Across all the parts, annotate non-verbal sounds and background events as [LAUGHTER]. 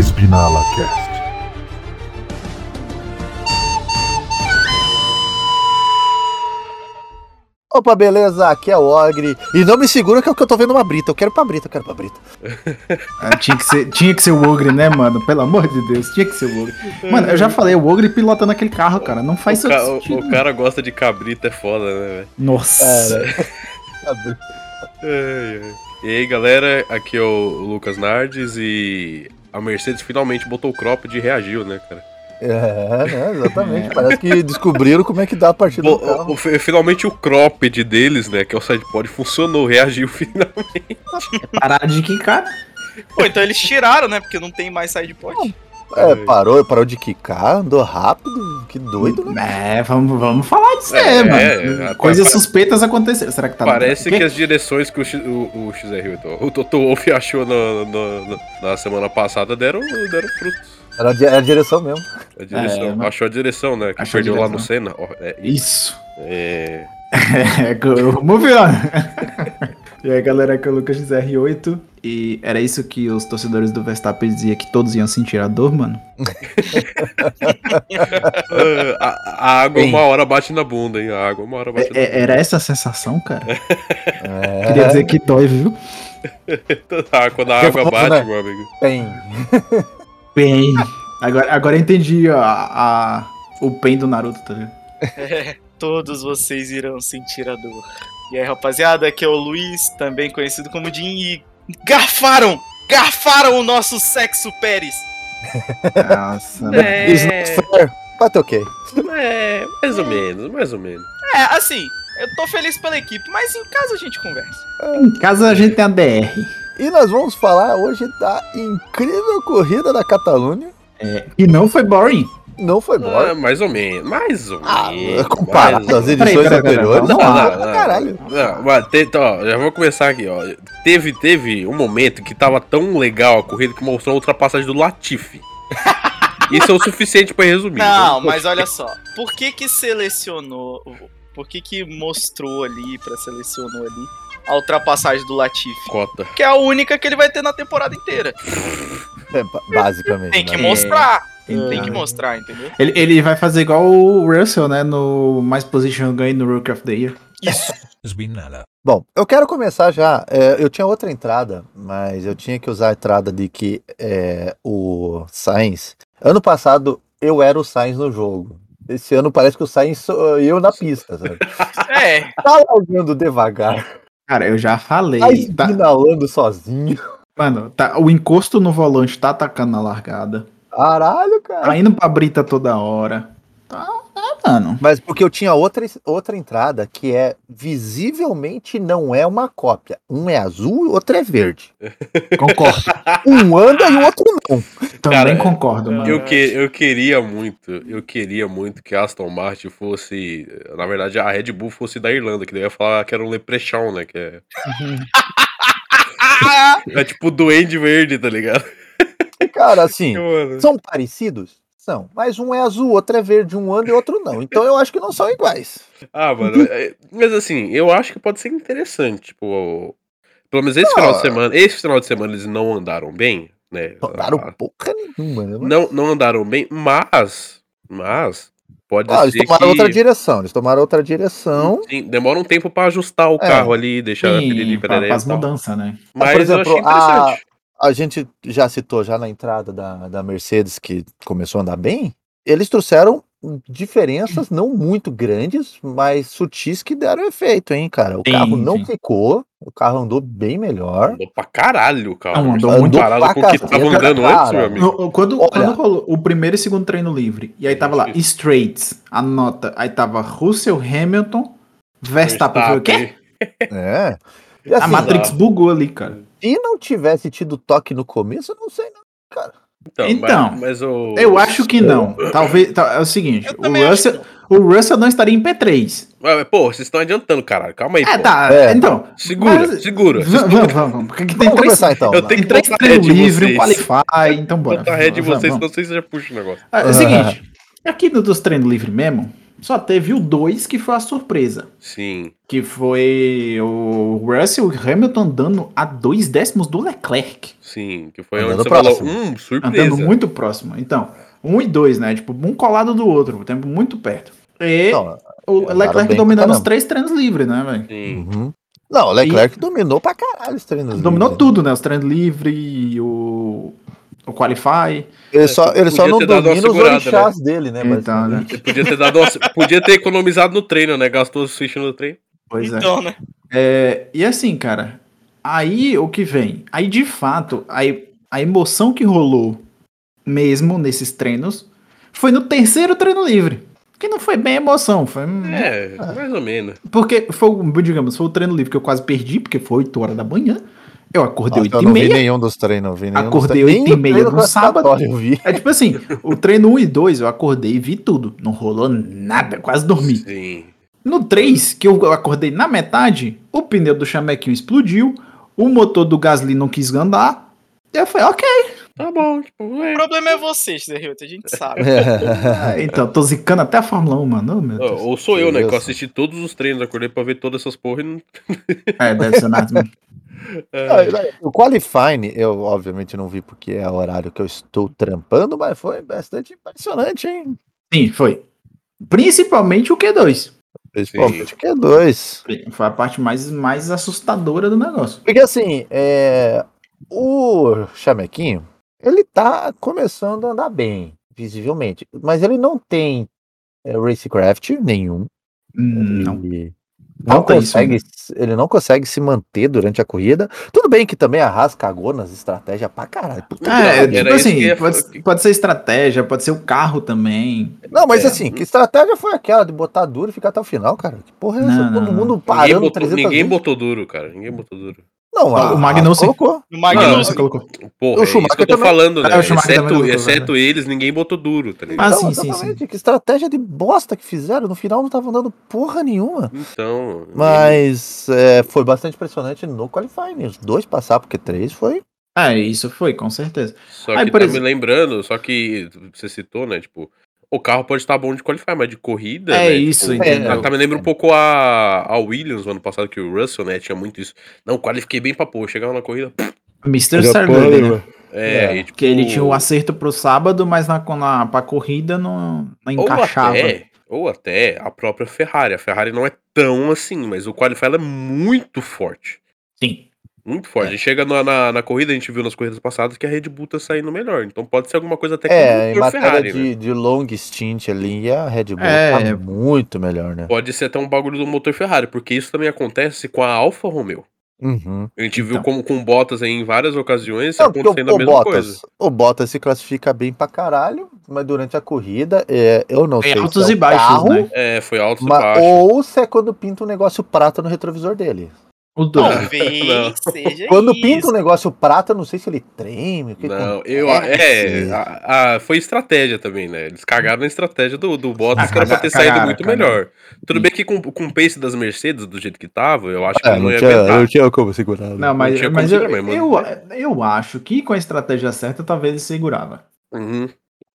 Espinala Cast. Opa, beleza? Aqui é o Ogre. E não me segura que é o que eu tô vendo uma brita. Eu quero pra brita, eu quero pra brita. Ah, tinha, que ser, tinha que ser o Ogre, né, mano? Pelo amor de Deus, tinha que ser o Ogre. Mano, eu já falei, o Ogre pilotando aquele carro, cara. Não faz O, ca- sentido. o- o cara gosta de cabrito, é foda, né, velho? Nossa. Cara. [LAUGHS] E aí, galera, aqui é o Lucas Nardes e a Mercedes finalmente botou o cropped e reagiu, né, cara? É, né? Exatamente. Parece que descobriram como é que dá a partida Bo- do carro. o- fi- finalmente o cropped deles, né, que é o sidepod, funcionou, reagiu [LAUGHS] finalmente. Pararam de quicar. Pô, então eles tiraram, né? Porque não tem mais sidepod. É, parou, parou de quicar, andou rápido. Que doido, né? É, vamos, vamos falar disso É, aí, é, mano. é, Coisas pa- suspeitas aconteceram. Será que tá Parece que as direções que o, X, o, o XR8, ó, o Toto Wolff achou na, na, na- na semana passada deram, deram frutos. Era, a era a direção mesmo. A direção. É, Achou a direção, né? Que Achou a perdeu lá no. Senna. É, Isso. é, [LAUGHS] É, move on. [LAUGHS] e aí, galera, aqui é o Lucas XR8. E era isso que os torcedores do Verstappen diziam que todos iam sentir a dor, mano? [LAUGHS] A, a água Bem. uma hora bate na bunda, hein? A água uma hora bate É- é- era essa a sensação, cara? É, Queria dizer que dói, viu? na bunda. Ah, quando a água bate, né? meu amigo. Tem. Bem. Agora, agora eu entendi a, a- o pen do Naruto, tá ligado? É, todos vocês irão sentir a dor. E aí, rapaziada, aqui é o Luiz, também conhecido como Jim, e garfaram! Garfaram o nosso sexo Pérez! Nossa. É, It's not fair. But ok. é, mais ou menos, mais ou menos. É, assim, eu tô feliz pela equipe, mas em casa a gente conversa. Em casa a gente tem a DR. E nós vamos falar hoje da incrível corrida da Catalunha. E não foi boring. Não foi Ah, boa. mais ou menos, mais ou Ah, menos. comparado mais às edições Peraí, peraí, peraí, anteriores, não, lá. não, não, caralho. Não, mas te- ó, já vou começar aqui, ó. Teve, teve um momento que tava tão legal a corrida que mostrou a ultrapassagem do Latifi. [LAUGHS] Isso é o suficiente pra resumir. Não, Então, mas olha só, por que que selecionou, por que que mostrou ali, pra selecionou ali, a ultrapassagem do Latifi? Cota. Que é a única que ele vai ter na temporada inteira. É, ba- basicamente. Tem que né? mostrar. É. Tem que mostrar, entendeu? Ele, ele vai fazer igual o Russell, né? No mais position ganho no Rookie of the Year. Isso. Bom, eu quero começar já. é, eu tinha outra entrada, mas eu tinha que usar a entrada de que é, o Sainz. Ano passado eu era o Sainz no jogo. Esse ano parece que o Sainz sou eu na pista, sabe? [LAUGHS] É, Tá largando devagar, Cara, eu já tá falei. Tá, espinalando sozinho. mano, tá, o encosto no volante tá atacando na largada. Caralho, cara. Tá indo pra brita toda hora. Tá, tá mano. Mas porque eu tinha outra, outra entrada que é visivelmente não é uma cópia. Um é azul e o outro é verde. [LAUGHS] Concordo. Um anda e o outro não. Também Cara, concordo, mano. Eu, que, eu queria muito, eu queria muito que a Aston Martin fosse, na verdade, a Red Bull fosse da Irlanda, que daí eu ia falar que era um Leprechaun, né? Que é, [LAUGHS] [LAUGHS] é tipo o Duende Verde, tá ligado? Cara, assim, [LAUGHS] são parecidos? São. Mas um é azul, outro é verde, um anda e outro não. Então eu acho que não são iguais. Ah, mano, é- mas assim, eu acho que pode ser interessante, tipo, pelo menos esse final de Ah. semana, esse final de semana eles não andaram bem, né? Não Daram Ah, porra nenhuma, né? não, não andaram bem, mas, mas, pode Ah, eles ser tomaram que... outra direção. Eles tomaram outra direção. Sim, demora um tempo pra ajustar o É. carro ali, deixar Sim, piriri, pra, pereré pras e tal. mudanças, né? Mas por eu exemplo, achei interessante. A gente já citou já na entrada da, da Mercedes que começou a andar bem. Eles trouxeram diferenças não muito grandes, mas sutis que deram efeito, hein, cara. O Sim, carro não sim. ficou, o carro andou bem melhor. Andou pra caralho, cara. Não, andou Andou muito parado pra com o que tava andando cara. antes, meu amigo. No- Quando, Olha. quando rolou o primeiro e segundo treino livre, e aí tava lá, straights, a nota, aí tava Russell, Hamilton, Verstappen. O quê? É. E A assim, Matrix bugou ali, cara. Se não tivesse tido toque no começo, eu não sei não, cara. Então, Então, mas, mas o... Eu acho que não. Talvez. tá- é o seguinte, Eu o Russell, o Russell não estaria em P3. Mas, Pô, vocês estão adiantando, caralho. Calma aí, É, pô. tá. É. Então. Segura, mas- segura. Vamos, vamos, vamos. Tem Vamos três, começar então. Eu tenho três treinos livres, um qualify, então bora. Botar red em Vamos, vocês, vamos. senão vocês já puxam o negócio. Ah, É o seguinte, aqui no dos treinos livres mesmo, Só teve o 2 que foi a surpresa. Sim. Que foi o Russell Hamilton dando a dois décimos do Leclerc. Sim, que foi Andando onde você falou, próximo. hum, surpresa. Andando muito próximo. Então, um e dois, né? Tipo, um colado do outro, o tempo muito perto. E Não, o Leclerc dominando os três treinos livres, né, velho? Sim. uhum. Não, o Leclerc dominou pra caralho os treinos. Dominou livres. tudo, né? Os treinos livres, o, o Qualify. Ele só, ele só não domina os segurada, orixás dele, né? Então, né? Podia ter dado podia ter economizado no treino, né? Gastou os fichas no treino. Pois é. Então, né? É, e assim, cara, aí o que vem? Aí de fato, aí, a emoção que rolou mesmo nesses treinos foi no terceiro treino livre. Que não foi bem emoção, foi. É, mais ou menos. Porque foi, o- digamos, foi o treino livre que eu quase perdi, porque foi 8 horas da manhã. Eu acordei Nossa, 8 eu e não vi meia. nenhum dos treinos. não vi nenhum Acordei oito e meia no sábado. Eu vi. É tipo assim, o treino 1 e 2 eu acordei e vi tudo. Não rolou nada, quase dormi. Sim. No 3, que eu acordei na metade, o pneu do chamequinho explodiu, o motor do Gasly não quis andar. E eu falei, ok. Tá bom, tipo, O é. problema é você, Zerriota, a gente sabe. [LAUGHS] Ah, então, tô zicando até a Fórmula 1, mano. Oh, meu Ó, Deus. Ou sou eu, né? Que eu assisti todos os treinos, acordei pra ver todas essas porra e não. É, deve ser nada. [LAUGHS] mesmo. Ah, O Qualifying, eu obviamente não vi porque é o horário que eu estou trampando, mas foi bastante impressionante, hein? Sim, foi. Principalmente o Q2. Principalmente é dois. Foi a parte mais, mais assustadora do negócio. Porque assim, é, o Chamequinho, ele tá começando a andar bem, visivelmente, mas ele não tem é, racecraft nenhum. Hum, Não. Ele não isso, consegue, né? ele não consegue se manter durante a corrida. Tudo bem que também a Haas cagou nas estratégias pra caralho. Puta que É, pariu. tipo isso assim, que ia- pode, pode ser estratégia, pode ser o carro também. Não, mas É. assim, que estratégia foi aquela de botar duro e ficar até o final, cara? Que porra é essa? Não, Todo não, mundo Ninguém parando botou, 300 ninguém botou duro, cara. Ninguém botou duro. Não, a, O. Haas colocou. No Não, Magnussen. você colocou. Porra, O é isso que eu Schumacher tô também- falando, né? É, o Schumacher Exceto, exceto eles, ninguém botou duro, tá ligado? Ah, Não, sim, sim, exatamente, Que estratégia de bosta que fizeram. No final não estavam dando porra nenhuma. Então. Mas é, foi bastante impressionante no qualifying. Os dois passar, porque três foi. É, isso foi, com certeza. Só Aí, que por tá exemplo- me lembrando, só que você citou, né? Tipo, o carro pode estar bom de qualify, mas de corrida. É né, isso, tipo, entendeu? Tá me lembra um pouco a, a Williams no ano passado, que o Russell, né? Tinha muito isso. Não, qualifiquei bem pra pôr. Chegava na corrida. Mr. Sargent, né? É, É, e, tipo, Que ele tinha o acerto pro sábado, mas na, na, pra corrida não, não Ou encaixava. até, ou até a própria Ferrari. A Ferrari não é tão assim, mas o qualify ela é muito forte. Sim. Muito forte. É. E chega na, na, na corrida, a gente viu nas corridas passadas que a Red Bull tá saindo melhor. Então pode ser alguma coisa até com É, o em motor matéria Ferrari, de, né? de long stint ali, a Red Bull É. tá muito melhor, né? Pode ser até um bagulho do motor Ferrari, porque isso também acontece com a Alfa Romeo. Uhum. A gente viu Então. como com o Bottas aí em várias ocasiões Não, porque acontecendo o, a o mesma coisa. Bottas, o Bottas se classifica bem pra caralho, mas durante a corrida, é, eu não Tem sei altos se é e o baixos, carro, né? É, foi alto e ma- baixo. ou se é quando pinta um negócio prata no retrovisor dele. O dois. Talvez [LAUGHS] Não. seja Quando isso. pinta um negócio prata, eu não sei se ele treme. o que Não, eu. É, a- a- foi estratégia também, né? Eles cagaram na estratégia do, do Bottas, Ah, que era pra ter saído muito cagaram. melhor. Tudo bem que com, com o pace das Mercedes, do jeito que tava, eu acho que É, não não, ia tinha, aguentar. não tinha como segurar. né? Não, mas, tinha como mas eu, segurar mesmo, eu, eu acho que com a estratégia certa, talvez ele segurava. Uhum.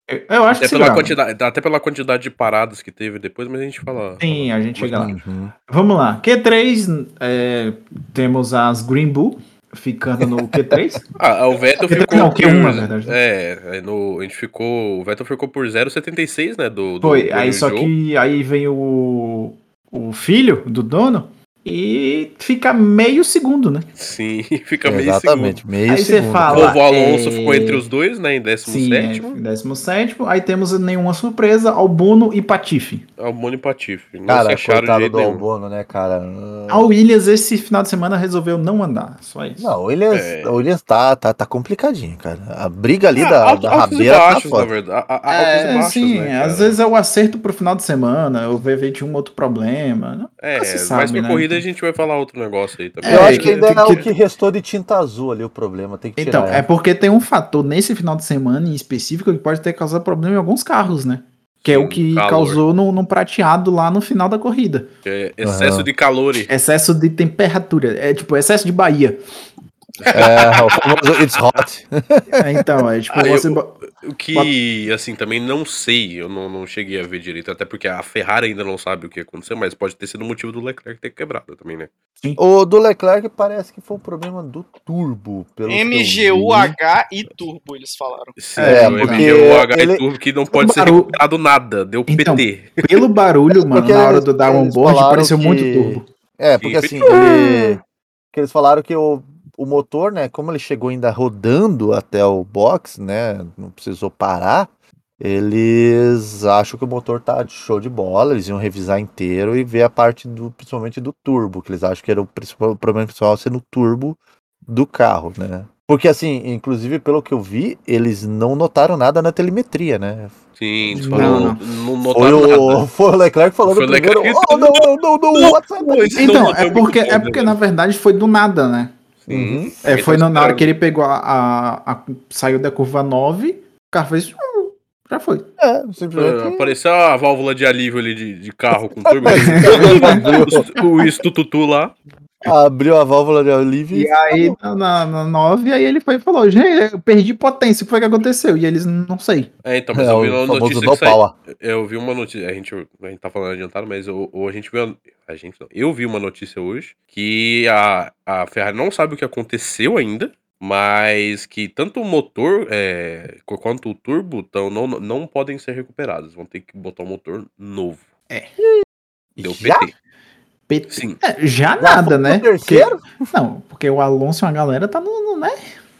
Eu, acho que Até, pela segurava. quantidade, até pela quantidade de paradas que teve depois, mas a gente fala. Sim, a gente chega lá. Uhum. Vamos lá. Q3, é, temos as Green Bull ficando no Q3. [LAUGHS] Ah, o Vettel Q3 ficou não, por. Q1, na verdade, né? É, aí no, a gente ficou. O Vettel ficou por 0,76, né? Do, do Foi, do aí só Joe. que aí vem o, o filho do dono e fica meio segundo, né? Sim, [LAUGHS] fica meio Exatamente, meio Aí você segundo. fala- segundo. O Volvo Alonso é- ficou entre os dois, né? Em 17. Sim, é, 17 Aí temos nenhuma surpresa, Albono e Patife. Albon e Patife. Não se Cara, acharam de coitado do nenhum. Albono, né, cara? A Williams esse final de semana resolveu não andar, só isso. Não, o Williams, É. o Williams tá, tá, tá complicadinho, cara. A briga ali Ah, da, da rabeira tá baixos, na foda. verdade. A- a- É, baixos, sim, né, às vezes é o acerto pro final de semana, o VV tinha um outro problema. É, se mas sabe, pra né? corrida a gente vai falar outro negócio aí também. Eu É, acho que que- ainda é o que- restou de tinta azul ali o problema, tem que tirar. Então, é porque tem um fator nesse final de semana em específico que pode ter causado problema em alguns carros, né? Que é o que calor. causou no, no prateado lá no final da corrida. É excesso Aham. de calor. Excesso de temperatura. É tipo, excesso de Bahia. É, o famoso It's Hot. [LAUGHS] É, então, é tipo, Ah, eu- você. bo- O que, assim, também não sei, eu não, não cheguei a ver direito, até porque a Ferrari ainda não sabe o que aconteceu, mas pode ter sido o motivo do Leclerc ter quebrado também, né? O do Leclerc parece que foi um problema do turbo. Pelo eu. MGUH e Turbo, eles falaram. Sim, É, MGUH ele- turbo que não pode ser barulho- recuperado nada, deu Então, PT. [LAUGHS] Pelo barulho, mano, Porque na hora do dar um board, pareceu muito que- turbo. É, porque Sim, assim, ele, que eles falaram que o, o motor, né, como ele chegou ainda rodando até o box, né, não precisou parar, eles acham que o motor tá de show de bola, eles iam revisar inteiro e ver a parte do, principalmente do turbo, que eles acham que era o principal o problema principal ser no turbo do carro, né? Porque assim, inclusive pelo que eu vi, eles não notaram nada na telemetria, né? Sim, Não, não. não, Foi notaram o, nada. [LAUGHS] foi o Leclerc falando Foi o primeiro, Leclerc oh, não, não, não, [LAUGHS] não, what's happening?" Isso não Então, é porque, é porque na verdade foi do nada, né? Uhum. É, foi na hora que ele pegou a, a- a- Saiu da curva 9, o carro fez. "Uh", Já foi. É, simplesmente. Apareceu a válvula de alívio ali de, de carro com turbo. [LAUGHS] o estututu lá. Abriu a válvula de alívio E aí, na, na, na 9, aí ele foi e falou: gente, eu perdi potência, o que foi que aconteceu? E eles não sei. É, então, mas é, eu vi uma notícia no que. Eu vi uma notícia. A gente, a gente tá falando adiantado, mas ou, ou a gente viu. A, gente não. Eu vi uma notícia hoje que a, a Ferrari não sabe o que aconteceu ainda. Mas que tanto o motor é, qu- quanto o turbo tão, não, não podem ser recuperados. Vão ter que botar um motor novo. É. Deu Já? PT. PT. Sim. É, já Já nada, né? terceiro? Porque- não, porque o Alonso e a galera tá no. no né?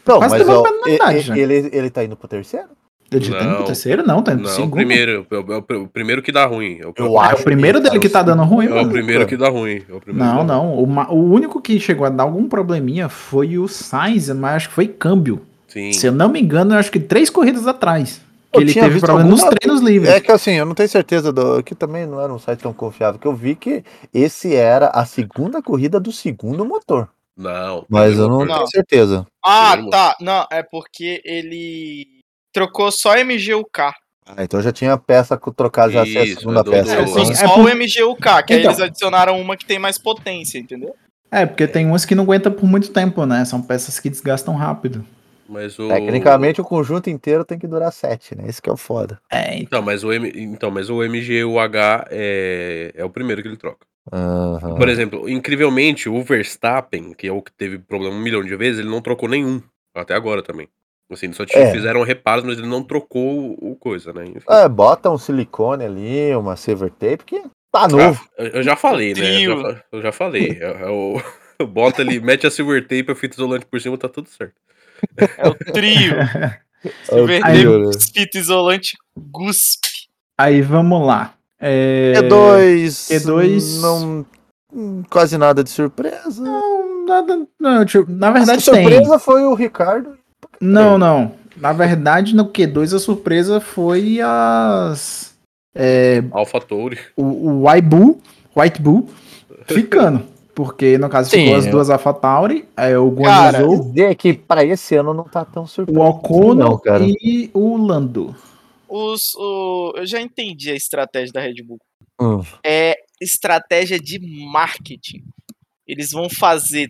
Não, Quase mas ó, pra metade, e- né? ele, ele tá indo pro terceiro? Ele já tá indo pro Não. terceiro? Não, tá indo pro Não, o segundo. primeiro. É o, é o pr- o primeiro que dá ruim. É o, Eu É acho o primeiro que dele que tá dando ruim, é o mano. primeiro que dá ruim. É o primeiro Não, que dá ruim. não. O, o único que chegou a dar algum probleminha foi o Sainz, mas acho que foi câmbio. Sim. Se eu não me engano, eu acho que três corridas atrás. Ele tinha teve visto problema nos alguma- treinos livres. É que assim, eu não tenho certeza do. Que também não era um site tão confiável. Que eu vi que esse era a segunda corrida do segundo motor. Não. Mas eu não, Não. tenho certeza. Ah, tá. Não, é porque ele trocou só MGUK. Ah, então já tinha peça trocada, já ser a segunda do- peça. assim. É só por- o MGUK, que aí Então. eles adicionaram uma que tem mais potência, entendeu? É, porque tem umas que não aguentam por muito tempo, né? São peças que desgastam rápido. Mas o... Tecnicamente o conjunto inteiro tem que durar sete, né? Esse que é o foda. É, então. Então, mas o, M... então, mas o MGUH é... é o primeiro que ele troca. Aham. Por exemplo, incrivelmente, o Verstappen, que é o que teve problema um milhão de vezes, ele não trocou nenhum. Até agora também. Assim, só É. fizeram reparos, mas ele não trocou o, coisa, né? Enfim. É, bota um silicone ali, uma silver tape, que tá novo. Ah, eu eu já falei, né? Eu já, eu já falei. É, é o... [LAUGHS] Bota ali, mete a silver tape, a fita isolante por cima, tá tudo certo. É o trio. [LAUGHS] É o Silver trio, né? fita isolante, guspe. Aí vamos lá. É... E2. E2. Não. Quase nada de surpresa. Não, nada. Não, tipo, na A verdade tem. surpresa foi o Ricardo. Não, não. Na verdade, no Q2 a surpresa foi as. É, Alpha Touri. o, o White Bull, White [LAUGHS] Bull ficando. Porque no caso Sim, ficou as eu- duas AlphaTauri, é, o Cara, Guanyu Dizer que pra esse ano não tá tão surpreso. o Ocon não, cara. e o Lando. Os, o, eu já entendi a estratégia da Red Bull. Hum. É estratégia de marketing. Eles vão fazer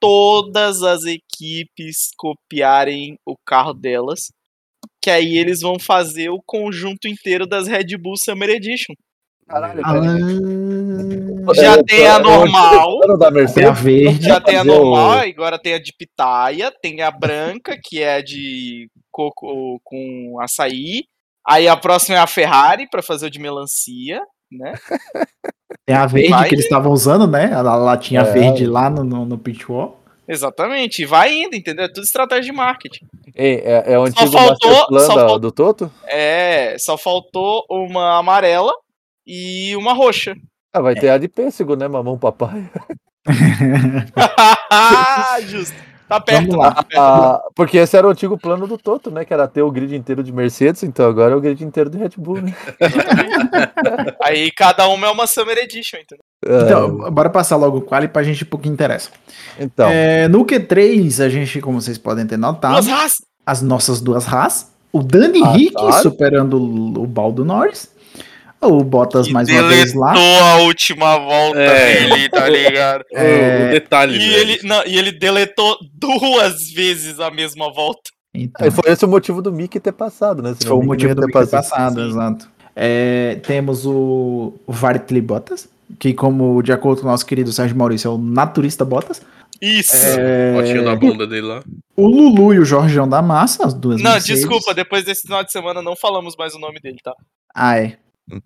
todas as equipes copiarem o carro delas. Que aí eles vão fazer o conjunto inteiro das Red Bull Summer Edition. Caralho, Ah, Já É, tem a normal. Tem a verde. Já tem a normal, agora tem a de pitaia, tem a branca, que é de coco com açaí. Aí a próxima é a Ferrari para fazer o de melancia, né? [LAUGHS] Tem a verde Vai que eles estavam usando, né? A latinha É. verde lá no, no, no pit wall. Exatamente, e vai indo, entendeu? É tudo estratégia de marketing. Ei, é, é o antigo faltou- master plan só da- faltou- do Toto? É, só faltou uma amarela e uma roxa. Ah, vai ter a de pêssego, né, mamão papai? [LAUGHS] Justo. Tá perto. Vamos lá. tá perto. Ah, porque esse era o antigo plano do Toto, né? Que era ter o grid inteiro de Mercedes, então agora é o grid inteiro de Red Bull, né? [LAUGHS] Aí cada uma é uma Summer Edition, entendeu? Ah, Então, bora passar logo o quali pra gente ir pro que interessa. então, É, no Q3, a gente, como vocês podem ter notado, as nossas duas Haas. O Dani Ah, Rick claro. superando o o Baldo Norris. O Bottas mais uma vez lá. deletou a última volta É. dele, tá ligado? O- [LAUGHS] o detalhe, E né? ele, não, e ele deletou duas vezes a mesma volta. Então, Aí foi esse o motivo do Mickey ter passado, né? Senão foi o motivo do ter Mickey ter passado. passado, exato. É, temos o, Vartley Bottas, que como de acordo com o nosso querido Sérgio Maurício, é o naturista Bottas. Isso. É, Fotinho da bunda dele lá. O Lulu e o Jorgeão da Massa, as duas não, desculpa, depois desse final de semana não falamos mais o nome dele, tá? Ah, é.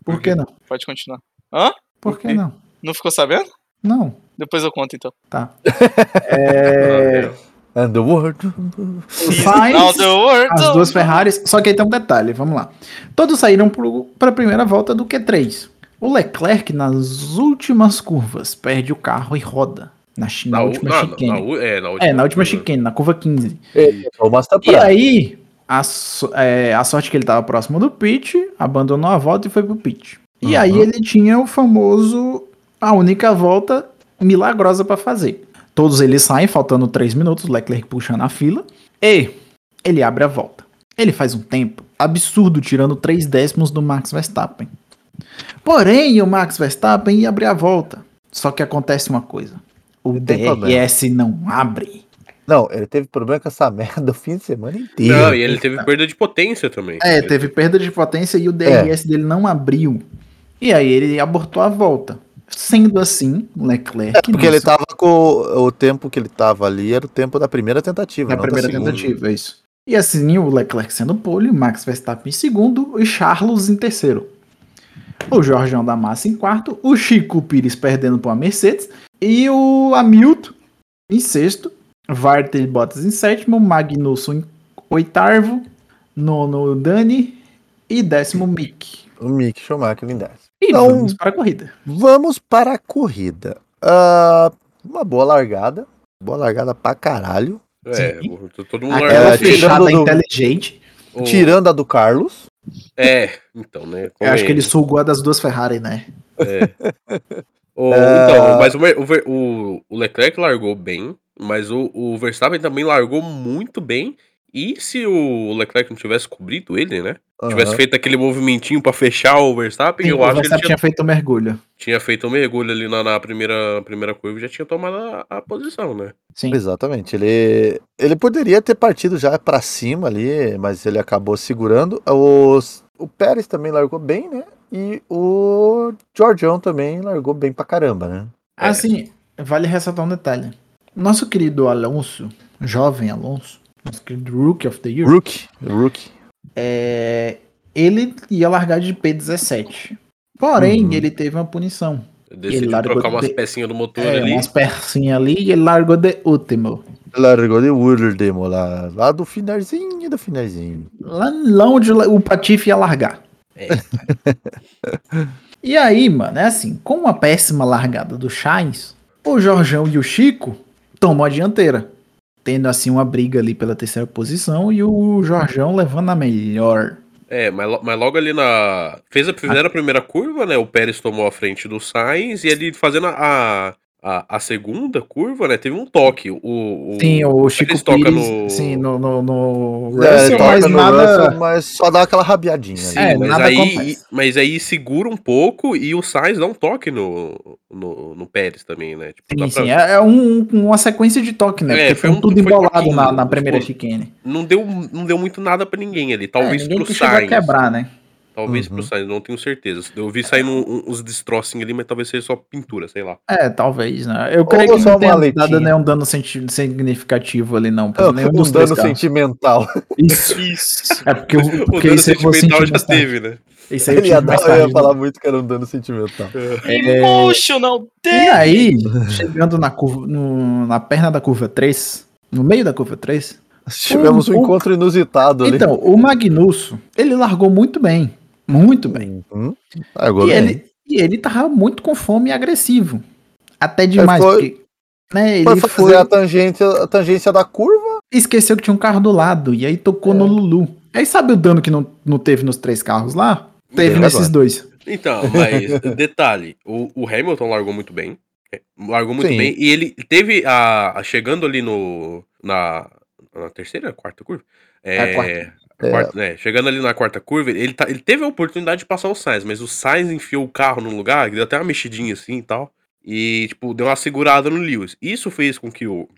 Por que não? Pode continuar. Hã? Por que não? Não ficou sabendo? Não, Depois eu conto então. tá. [LAUGHS] É, And the world. o Now Sainz, the world as duas Ferraris, só que aí tem um detalhe, vamos lá. Todos saíram para a primeira volta do Q3. O Leclerc, nas últimas curvas, perde o carro e roda. Na, na Na, última na- chicane. na u- é, na última, É, na última chicane, na curva 15. O Master E aí, a, é, a sorte que ele tava próximo do pit, abandonou a volta e foi pro pit. E Uhum. aí ele tinha o famoso, a única volta milagrosa pra fazer. Todos eles saem, faltando 3 minutos, o Leclerc puxando a fila, e ele abre a volta. Ele faz um tempo absurdo, tirando 3 décimos do Max Verstappen. Porém, o Max Verstappen ia abrir a volta. Só que acontece uma coisa. O. DRS não abre. Não, ele teve problema com essa [LAUGHS] merda o fim de semana inteiro. Não, e ele teve perda de potência também. É, teve perda de potência e o DRS dele não abriu. E aí ele abortou a volta. Sendo assim, Leclerc. Porque ele nisso, tava com. O tempo que ele tava ali era o tempo da primeira tentativa. Da primeira segunda. tentativa, é isso. E assim, o Leclerc sendo pole, Max Verstappen em segundo e Charles em terceiro. O Jorgeão da Massa em quarto, o Chico Pires perdendo para a Mercedes e o Hamilton em sexto, Valtteri Bottas em sétimo, Magnussen em oitavo, nono Dani e décimo Mick. O Mick Schumacher em 10. E Então- vamos para a corrida. Vamos para a corrida. Ah, uma boa largada. Boa largada pra caralho. É, Sim. todo mundo Aquela fechada do- inteligente. O- Tirando a do Carlos. É, então, né? Eu acho que ele sugou a das duas Ferrari, né? [LAUGHS] O- É. Então, mas o, o- o Leclerc largou bem, mas o, o Verstappen também largou muito bem. E se o Leclerc não tivesse cobrido ele, né? Tivesse Aham. feito aquele movimentinho pra fechar o Verstappen, Sim, eu o acho que ele Verstappen tinha, tinha feito um mergulho. tinha feito um mergulho ali na, na primeira, primeira curva e já tinha tomado a, a posição, né? Sim. Exatamente. Ele, ele poderia ter partido já pra cima ali, mas ele acabou segurando. Os, o Pérez também largou bem, né? E o Georgião também largou bem pra caramba, né? É. Assim, vale ressaltar um detalhe. Nosso querido Alonso, jovem Alonso, nosso querido Rookie of the Year, Rookie. Rookie. é, ele ia largar de P17. Porém, Uhum. ele teve uma punição. Decidiu largou trocar umas de- pecinhas do motor É, ali. umas percinhas ali e ele largou de último. Largou de último lá. Lá do finalzinho do finalzinho. Lá, lá onde o Patife ia largar. É. [LAUGHS] e aí, mano, é assim, com uma péssima largada do Chains, o Jorjão e o Chico tomam a dianteira. Tendo assim uma briga ali pela terceira posição e o Jorjão levando a melhor. É, mas, mas logo ali na. Fez a, fizeram a primeira curva, né? O Pérez tomou a frente do Sainz e ele fazendo a, a, a segunda curva, né? Teve um toque. O, o, Sim, o Chico Pérez toca Pires, no- sim, no, no, no É, Russell, toca mas no nada... Russell, mas só dá aquela rabiadinha Sim, ali. É, mas, nada aí, acontece. mas aí segura um pouco e o Sainz dá um toque no, no, no Pérez também, né? Tipo, Sim, pra- sim, é, é um- uma sequência de toque, né? É, Porque foi um- tudo foi embolado na, na primeira tipo, chicane. Não deu, não deu muito nada pra ninguém ali. Talvez é, ninguém pro Sainz. quebrar, né? Talvez Uhum. pro Sainz, não tenho certeza. Eu vi saindo um- uns destroços ali, mas talvez seja só pintura, sei lá. É, talvez, né? Eu creio Ou que só não uma tenha dado nenhum dano significativo ali, não. Por nenhum um dos dano sentimental. Isso. Isso. [LAUGHS] [LAUGHS] É porque, eu- o porque dano eu vou sentimental já teve, né? Isso aí eu ia, dar- eu ia falar muito que era um dano sentimental. Emotional E damage. aí, chegando na, curva, no- na perna da curva 3, no meio da curva 3, Tivemos um o- encontro inusitado ali. então, o Magnusso, ele largou muito bem. Muito bem. Uhum. Largou E bem. ele, e ele tava muito com fome e agressivo. Até demais, foi- porque né, ele Foi foi, fazer a tangência, a tangência da curva. esqueceu que tinha um carro do lado, e aí tocou É. no Lulu. Aí sabe o dano que não, não teve nos três carros lá? Teve nesses agora. dois. Então, mas [LAUGHS] detalhe, o, o Hamilton largou muito bem. é, Largou muito Sim. bem. E ele teve a. a- chegando ali no. Na, na terceira, quarta curva? É, É, quarta. É. Quarta- é, chegando ali na quarta curva, ele, tá- ele teve a oportunidade de passar o Sainz, mas o Sainz enfiou o carro num lugar, deu até uma mexidinha assim e tal. E, tipo, deu uma segurada no Lewis. Isso fez com que o.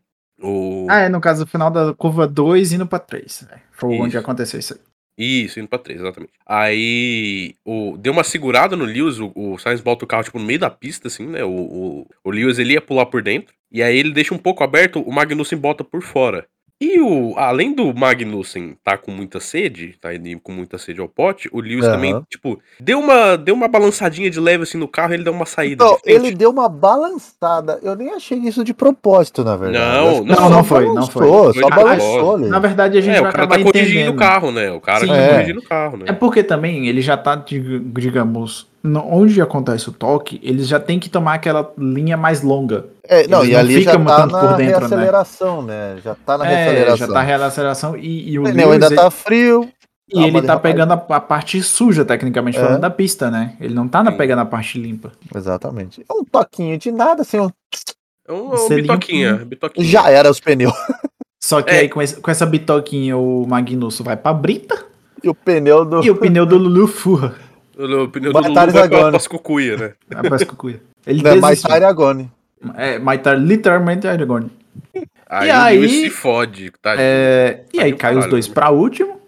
o Ah, é, no caso, no final da curva 2 indo pra 3. Foi onde Isso. aconteceu isso aí. Isso, indo pra 3, exatamente. Aí o, deu uma segurada no Lewis, o, o Sainz bota o carro tipo no meio da pista, assim, né? O, o, o Lewis ele ia pular por dentro. E aí ele deixa um pouco aberto, o Magnussen bota por fora. E o, além do Magnussen tá com muita sede, tá indo com muita sede ao pote, o Lewis Aham. também, tipo, deu uma, deu uma balançadinha de leve assim no carro e ele deu uma saída Então, de ele deu uma balançada. Eu nem achei isso de propósito, na verdade. Não, não, só não foi, não foi. Foi Só de balançou ali. Na verdade, a gente É, o vai cara acabar tá corrigindo entendendo. o carro, né? O cara Sim. tá É. corrigindo o carro, né? É porque também ele já tá, dig- digamos, onde acontece o toque, eles já tem que tomar aquela linha mais longa. É, não, Eles e não ali já tá tanto por na dentro, né? reaceleração, né? Já tá na é, reaceleração. já tá reaceleração e, e o O pneu Lewis, ainda tá frio. e ele tá pegando a, a parte suja, tecnicamente É. falando, da pista, né? Ele não tá na, pegando a parte limpa. Exatamente. É um toquinho de nada, assim, um- É um, é um bitoquinha, bitoquinha. já era os pneus. [LAUGHS] Só que É. aí com, esse- com essa bitoquinha o Magnussen vai pra brita E o pneu do. e o pneu do [LAUGHS] Lulu furra. O, o pneu do vai pra, agora. pras cucuia, né? [LAUGHS] Vai pra escucuia. Ele Não, é desistiu. Maitari Agone. É, Maitar literalmente é Aragorn. Aí, E o aí- se fode, tá? É, e aí cai os dois né? pra último.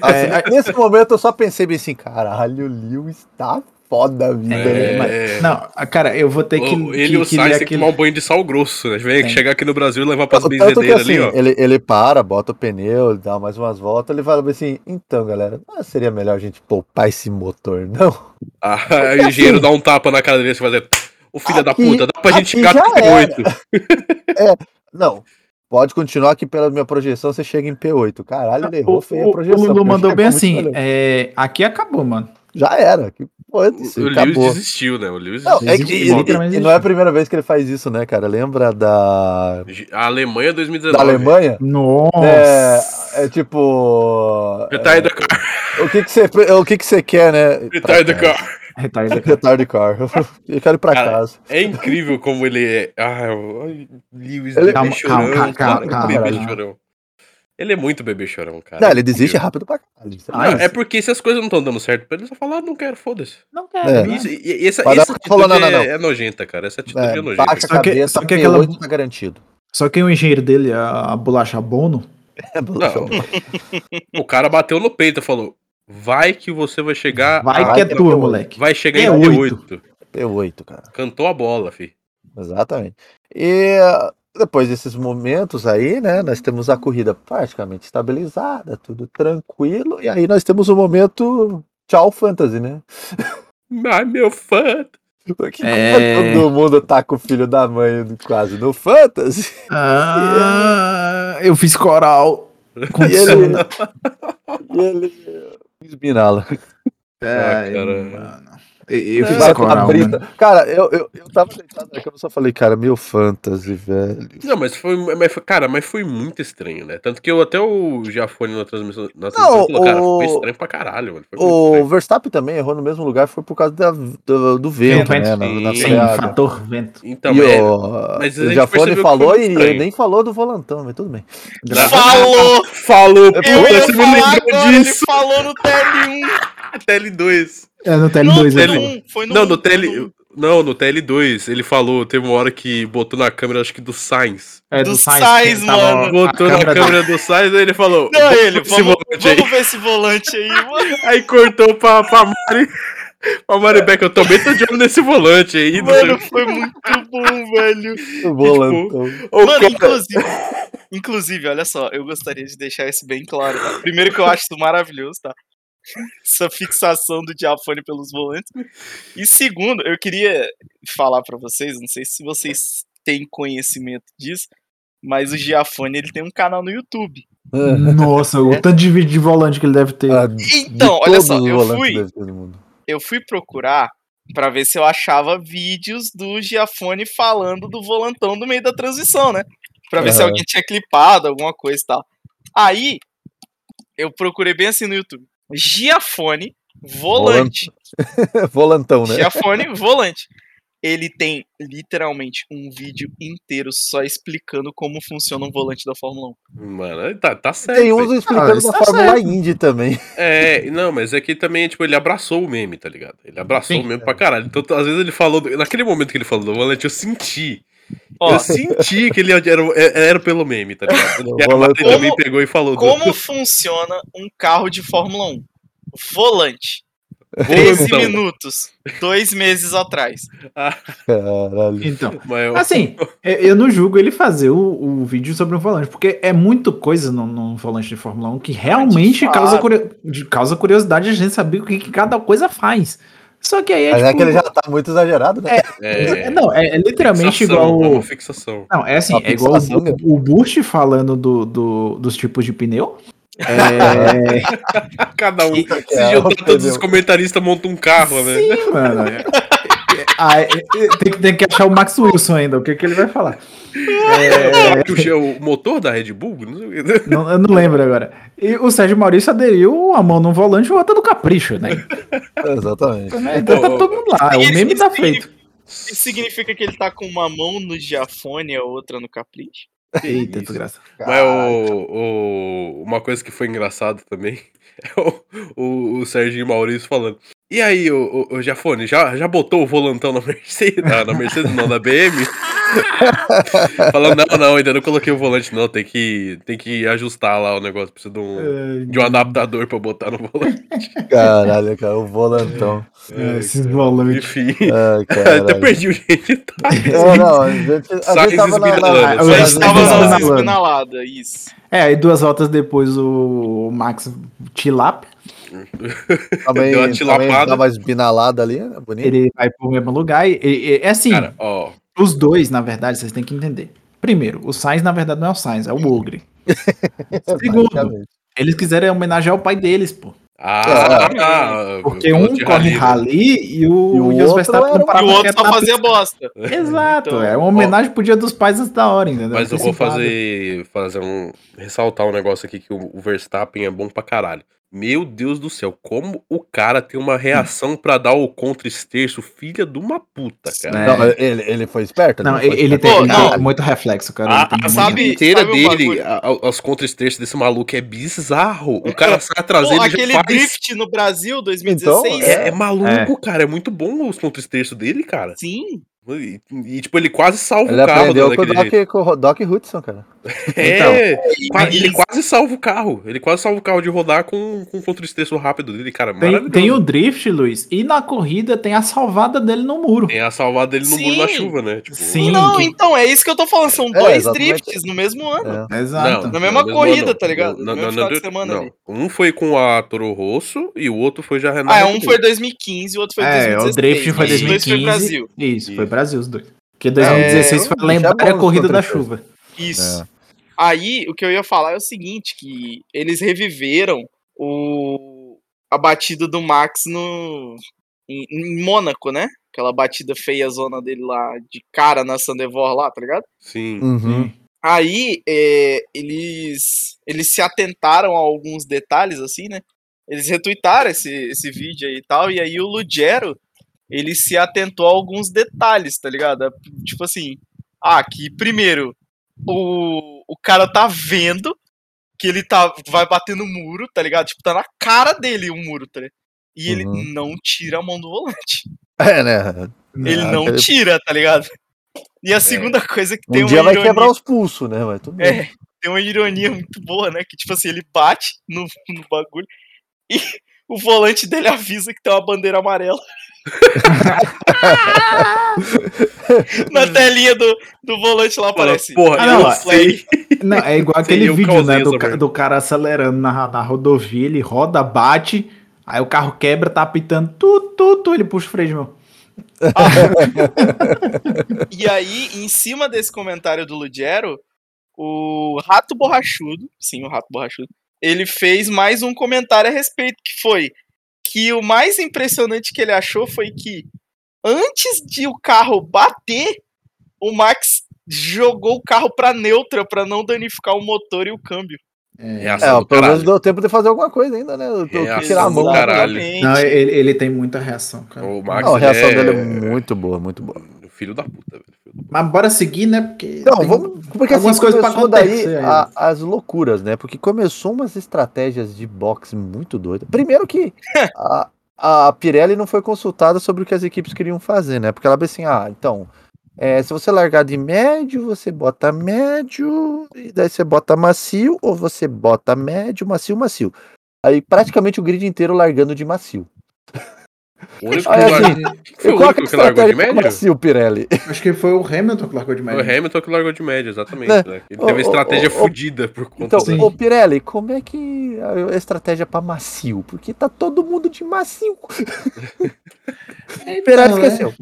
Assim, Nesse momento eu só pensei bem assim, caralho, o Lewis tá foda a vida. É, né? mas- não, cara, eu vou ter que. O- ele que, e o Sainz tem que tomar um banho de sal grosso, né? Vem chegar aqui no Brasil e levar pras benzedeiras assim, ali, ó. ele, ele para, bota o pneu, dá mais umas voltas, ele fala assim, então galera, não seria melhor a gente poupar esse motor, não? Ah, o engenheiro dá um tapa na cara dele e fazer. Ô filho da Aqui- puta, dá pra gente já até P8. [LAUGHS] Não, pode continuar que pela minha projeção você chega em P8. Caralho, ele errou O, feio a o, o projeção. Lulu mandou bem assim. É, aqui acabou, mano. Já era, que O, Lewis desistiu, né? O Lewis Não, é desistiu. que, Desistiu, e- e não é a primeira vez que ele faz isso, né, cara? Lembra da, A Alemanha 2019. da Alemanha? Nossa. É, é tipo. Retire the car. é, o que que você, o que que você quer, né? Retire the car. Retardo. Retire the car. Eu quero ir pra Cara, casa. É incrível como ele é. Ah, o Lewis Ele- bebê Calma, chorão. calma, calma, cara, calma, bebê calma. chorão. Ele é muito bebê chorão, cara. Não, ele desiste rápido pra caralho. é Ah, é porque se as coisas não estão dando certo pra ele, ele só fala, ah, não quero, foda-se. Não quero. É. né? Isso, e, e essa, Mas essa atitude não, não, é, não. é nojenta, cara. Essa atitude é, É, nojenta. baixa a Só que- cabeça, só que aquela- P8 tá garantido. Só que o engenheiro dele, a, a bolacha Bono, [LAUGHS] É, Não. O cara bateu no peito e falou: vai que você vai chegar. vai que é é tua, moleque. Vai chegar É em oito. P8. P8, cara. Cantou a bola, fi. Exatamente. E depois desses momentos aí, né, nós temos a corrida praticamente estabilizada, tudo tranquilo, e aí nós temos o momento tchau fantasy, né? [LAUGHS] Ai, meu fã. Porque É. todo mundo tá com o filho da mãe quase no fantasy. Ah, eu fiz coral. Com [LAUGHS] E ele, [LAUGHS] e ele esbinala. Ai, cara. mano. Eu, fiz pra coral, brita. mano. Cara, eu, eu, eu tava deitado na cama, eu só falei, cara, meu fantasy, velho. Não, mas foi, mas foi- Cara, mas foi muito estranho, né? Tanto que eu até o Jafone na transmissão. Na Não, transmissão falou, cara, o- foi estranho pra caralho, mano. O. Verstappen também errou no mesmo lugar, foi por causa da- do, do vento, Vento, né? vento. Na, na Sim, fator vento. Então, e é, o, mas a o Jafone falou e ele nem falou do volantão, mas tudo bem. Falou! Falou, Eu puta, Eu ia falar agora, ele disso. falou no TL1. [LAUGHS] TL2. É, no Não, TL2 foi ele. 1. Foi no Não, 1, no TL. no 1. Não, no TL2, ele falou, teve uma hora que botou na câmera, acho que do Sainz. É, Do Sainz, Sainz, tava mano. a Botou na câmera câmera do Sainz, aí ele falou. Não, ele, vamos, volante aí. vamos ver esse volante aí, mano. Aí cortou pra, pra Mari. Pra Mari Beck, eu também tô de olho nesse volante aí. Mano, foi muito bom, velho. [LAUGHS] O volantão. O Mano, cara- inclusive, inclusive, olha só, eu gostaria de deixar isso bem claro. Tá? Primeiro que eu acho isso maravilhoso, tá? Essa fixação do diafone pelos volantes. E segundo, eu queria falar pra vocês, não sei se vocês têm conhecimento disso, mas o Giafone ele tem um canal no YouTube. Nossa, o tanto de vídeo de volante que ele deve ter. Ah, de Então, olha só, eu fui-. Eu fui procurar pra ver se eu achava vídeos do Giafone falando do volantão no meio da transição, né? Pra ver se Aham. alguém tinha clipado, alguma coisa e tal. Aí, eu procurei bem assim no YouTube. Giafone volante. [LAUGHS] Volantão, né? Giafone volante. ele tem literalmente um vídeo inteiro só explicando como funciona um volante da Fórmula 1. Mano, tá, tá certo. Tem uns explicando isso da tá Fórmula certo. Indy também. É, não, mas é que também, tipo, ele abraçou o meme, tá ligado? Ele abraçou Sim. o meme pra caralho. Então, às vezes ele falou. Naquele momento que ele falou do volante, eu senti. Ó, eu senti que ele era, era pelo meme, tá ligado? O E a volante- também Como- pegou e falou do como funciona um carro de Fórmula 1? Volante. 13 volantão. minutos. Dois meses atrás. Caralho. Então, eu- assim, eu- não julgo ele fazer o, o vídeo sobre um volante, porque é muito coisa no, no volante de Fórmula 1 que realmente fato. causa, curio- de- causa curiosidade a gente saber o que, que cada coisa faz. Só que aí é Mas é tipo, que ele já tá muito exagerado, né? é, não, é, é literalmente fixação, igual. é o- uma fixação. Não, é assim, é igual fixação, né? o, o Burt falando do, do- dos tipos de pneu. É, [LAUGHS] Cada um. Se É, juntar todos os comentaristas montam um carro, né? sim, mano. É- é- ah, é- é- tem, que- tem que achar o Max Wilson ainda, o que, que ele vai falar. É, Que o motor da Red Bull? [LAUGHS] Não eu não lembro agora. E o Sérgio Maurício aderiu a mão no volante e outra do capricho, né? [LAUGHS] Exatamente. Então tá todo mundo lá. O meme tá feito. Isso significa que ele tá com uma mão no Giafone e a outra no Capricho? Eita, desgraça. Mas o, o- uma coisa que foi engraçado também [LAUGHS] é o, o, o Serginho Maurício falando. E aí, o, o, o Jafone, já, já botou o volantão na Mercedes? [LAUGHS] Ah, na Mercedes não, na BM? [LAUGHS] Falando, não, não, ainda não coloquei o volante, não. Tem que, tem que ajustar lá o negócio. Precisa de um, de um adaptador pra botar no volante. [LAUGHS] Caralho, cara, o volantão. É, esses volantes. Enfim, Ai, até perdi o jeito. Tá? É, não, a gente, a gente tava na, na, na- não, na não, não. espinalada, isso. É, aí duas voltas depois o Max Tilap, também, [LAUGHS] Deu uma tilapada. dá uma espinalada ali, né? Bonito. ele vai pro mesmo lugar. E, e- e- é assim, Cara, ó. os dois, na verdade, vocês têm que entender. Primeiro, o Sainz, na verdade, não é o Sainz, é o Ogre. [LAUGHS] Segundo, Basicamente. eles quiseram homenagear o pai deles, pô. Ah, ah, Porque um corre né? rally e o, E o e Verstappen não paravam E o outro só fazia bosta. [LAUGHS] Exato, Então, é uma homenagem pro Dia dos Pais antes da hora, entendeu? Mas eu vou fazer, fazer um. ressaltar um negócio aqui que o, o Verstappen é bom pra caralho. Meu Deus do céu, como o cara tem uma reação pra dar o contra-esterço, filha de uma puta, cara. É. Não, ele, ele foi esperto? Não, ele esperto. tem, Pô, ele não. tem muito reflexo, cara. A, ele a sabe- vida inteira sabe dele, os contra-esterços desse maluco é bizarro. O cara sai atrás dele aquele já faz. drift no Brasil 2016. Então, É, é maluco, cara. É muito bom os contra-esterços dele, cara. Sim. E, e, tipo, ele quase salva Ele o carro aprendeu com o daquele Doc, com o Doc Hudson, cara. [LAUGHS] É, qua- E- ele quase salva o carro. Ele quase salva o carro de rodar com, com o contra-esterço rápido dele, cara. Tem, tem o drift, Luiz, e na corrida tem a salvada dele no muro. Tem a salvada dele no muro na Sim. chuva, né? Tipo, Sim. não, que- então, é isso que eu tô falando. São É, dois exatamente. drifts no mesmo ano. É. Exato. Na mesma mesmo corrida, ano. tá ligado? Não, No mesmo não, final de não, semana não. ali. Um foi com a Toro Rosso e o outro foi já Renato. Ah, um foi 2015 e o outro foi É, 2016. o drift foi Os dois 2015. foi Brasil. Isso, foi Isso. Brasil os dois. Porque 2016 É, foi a bom os corrida da chuva. Isso. É. Aí, o que eu ia falar é o seguinte, que eles reviveram o a batida do Max no em, em Mônaco, né? Aquela batida feia zona dele lá, de cara na Sandevor lá, tá ligado? Sim. Uhum. Aí, é, eles eles se atentaram a alguns detalhes, assim, né? Eles retuitaram esse, esse vídeo aí e tal, e aí o Lugero, ele se atentou a alguns detalhes, tá ligado? Tipo assim, ah, que primeiro, o, o cara tá vendo que ele tá, vai bater no muro, tá ligado? Tipo, tá na cara dele o muro, tá ligado? E ele Uhum. não tira a mão do volante. É, né? Ele Ah, não aquele- tira, tá ligado? E a segunda coisa que tem Um dia vai ironia... quebrar os pulsos, né? Mas tudo bem. É, tem uma ironia muito boa, né? Que tipo assim, ele bate no, no bagulho e o volante dele avisa que tem uma bandeira amarela. [LAUGHS] Na telinha do, do volante lá aparece. Porra, Ah, não, é- sei. Não, é igual [LAUGHS] aquele eu vídeo, né? Do, do cara acelerando na, na rodovia, ele roda, bate, aí o carro quebra, tá apitando, tu, tu, tu, ele puxa o freio de mão. [LAUGHS] E aí, em cima desse comentário do Lugero, o Rato Borrachudo, sim, o Rato Borrachudo, ele fez mais um comentário a respeito, que foi que o mais impressionante que ele achou foi que antes de o carro bater, o Max jogou o carro pra neutra pra não danificar o motor e o câmbio. É, É, pelo menos deu tempo de fazer alguma coisa ainda, né? Tirar a mão. Exatamente. Não, ele, ele tem muita reação, cara. O Max Não, a reação ele dele é muito boa, muito boa. Filho da puta, velho. Mas bora seguir, né? Porque. Então, tem vamos. Porque algumas assim, coisas começou daí acontecer a- as loucuras, né? Porque começou umas estratégias de boxe muito doidas. Primeiro que [LAUGHS] a, a Pirelli não foi consultada sobre o que as equipes queriam fazer, né? Porque ela disse assim, ah, então, é, se você largar de médio, você bota médio, e daí você bota macio, ou você bota médio, macio, macio. Aí praticamente o grid inteiro largando de macio. O único Olha que, assim, foi o único que é que a largou de médio? macio, Pirelli? [LAUGHS] Acho que foi o Hamilton que largou de Foi médio. o Hamilton que largou de médio, exatamente. Né? né? Ele Ô, teve a ô, estratégia fodida por conta Então, da- Sim. ô Pirelli, como é que a estratégia pra macio? Porque tá todo mundo de macio. Então, [LAUGHS] Pirelli né? esqueceu.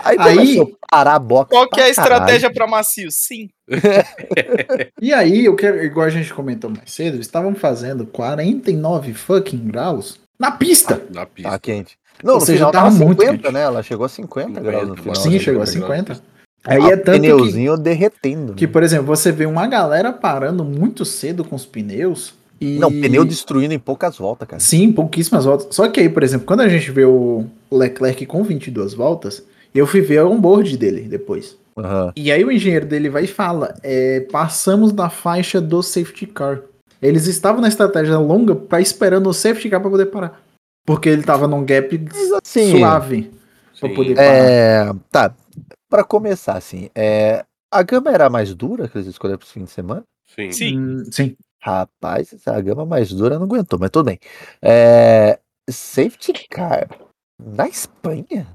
Aí, Aí- começou a parar a boxe. Qual que é a estratégia pra macio? Sim. [LAUGHS] E aí, eu quero, igual a gente comentou mais cedo, eles estavam fazendo 49 fucking graus na pista. na pista. Tá quente. Não, Ou no seja, final tava tava muito 50, quente. né? Ela chegou a 50 graus no 50, final. Sim, né? chegou a 50 50. Aí Ah, é tanto que, pneuzinho derretendo. que, né? por exemplo, você vê uma galera parando muito cedo com os pneus. E... Não, pneu destruindo em poucas voltas, cara. Sim, pouquíssimas voltas. Só que aí, por exemplo, quando a gente vê o Leclerc com 22 voltas, eu fui ver o onboard dele depois. Aham. E aí o engenheiro dele vai e fala: é, passamos da faixa do safety car. Eles estavam na estratégia longa para esperando o safety car para poder parar. Porque ele tava num gap assim, suave para Sim. poder parar. é, tá, pra começar assim, é, a gama era mais dura que eles escolheram pro fim de semana? Sim. Sim. Hum, sim. Rapaz, essa gama mais dura não aguentou, mas tudo bem. É, safety car na Espanha?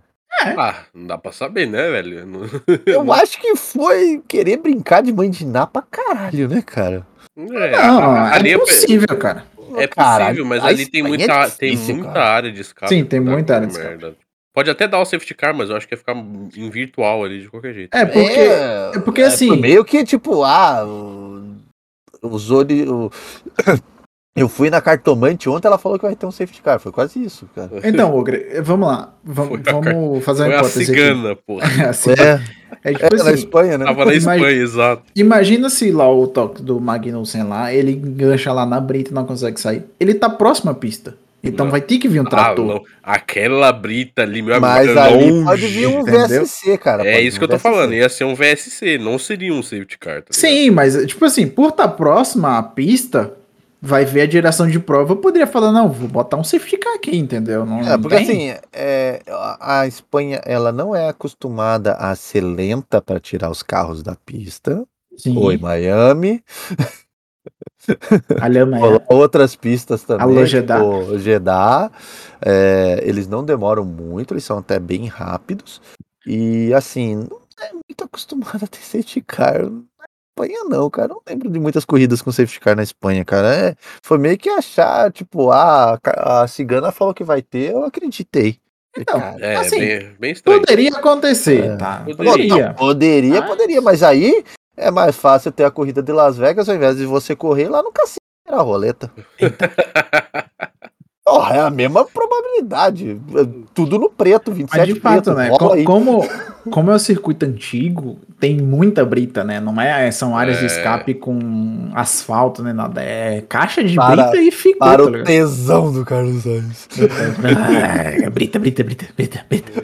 Ah, não dá pra saber, né, velho? Não- Eu [LAUGHS] acho que foi querer brincar de mãe de Ná pra caralho, né, cara? É, Não, ali é possível, cara. É Caralho, possível, mas ali tem Espanha muita, é tem difícil, muita cara. área de escape. Sim, tem muita área de merda. Pode até dar o safety car, mas eu acho que ia ficar em virtual ali de qualquer jeito. É, porque. é porque assim- meio que tipo, ah, o, os ori- o- Eu fui na cartomante ontem, ela falou que vai ter um safety car. Foi quase isso, cara. [LAUGHS] Então, Ogre, vamos lá. Vamos, a vamos fazer uma Foi a hipótese cigana, porra. aqui. Assim, É, é tipo é na assim, Espanha, né? Tava na Imagina- Espanha, exato. Imagina se lá o toque do Magnussen lá, ele engancha lá na brita e não consegue sair. Ele tá próximo à pista. Então Não. vai ter que vir um Ah, trator. não. Aquela brita ali, meu Mas amigo, é ali longe. pode vir um entendeu? VSC, cara. É isso que eu um tô VSC. falando. Ia ser um VSC, não seria um safety car. Tá? Sim, mas tipo assim, por estar próxima à pista, vai ver a direção de prova. Eu poderia falar, não, vou botar um safety car aqui, entendeu? Não, É, porque tem. assim, é, a Espanha, ela não é acostumada a ser lenta para tirar os carros da pista. Sim, Oi, Miami. [LAUGHS] Outras pistas também. Alô, Jeddah. tipo Jeddah. É, eles não demoram muito, eles são até bem rápidos. E assim, não é muito acostumado a ter safety car. Na Espanha não, cara. Não lembro de muitas corridas com safety car na Espanha, cara. É, foi meio que achar, tipo, ah, a, cigana falou que vai ter, eu acreditei. Então, É, Assim, bem, bem estranho. Poderia acontecer, É. tá? Poderia. Poderia. Não, poderia, Mas- poderia, mas aí é mais fácil ter a corrida de Las Vegas ao invés de você correr lá no cassino a roleta. [LAUGHS] Oh, é a mesma probabilidade. É Tudo no preto, 27 Mas de fato, preto. né? co- aí. Como, [LAUGHS] como é o circuito antigo, tem muita brita, né? Não é, são áreas de É. escape com asfalto, né? Nada. É caixa de Para- brita e ficou, Para tá o tesão do Carlos Sainz. Ah, brita, brita, brita, brita, brita.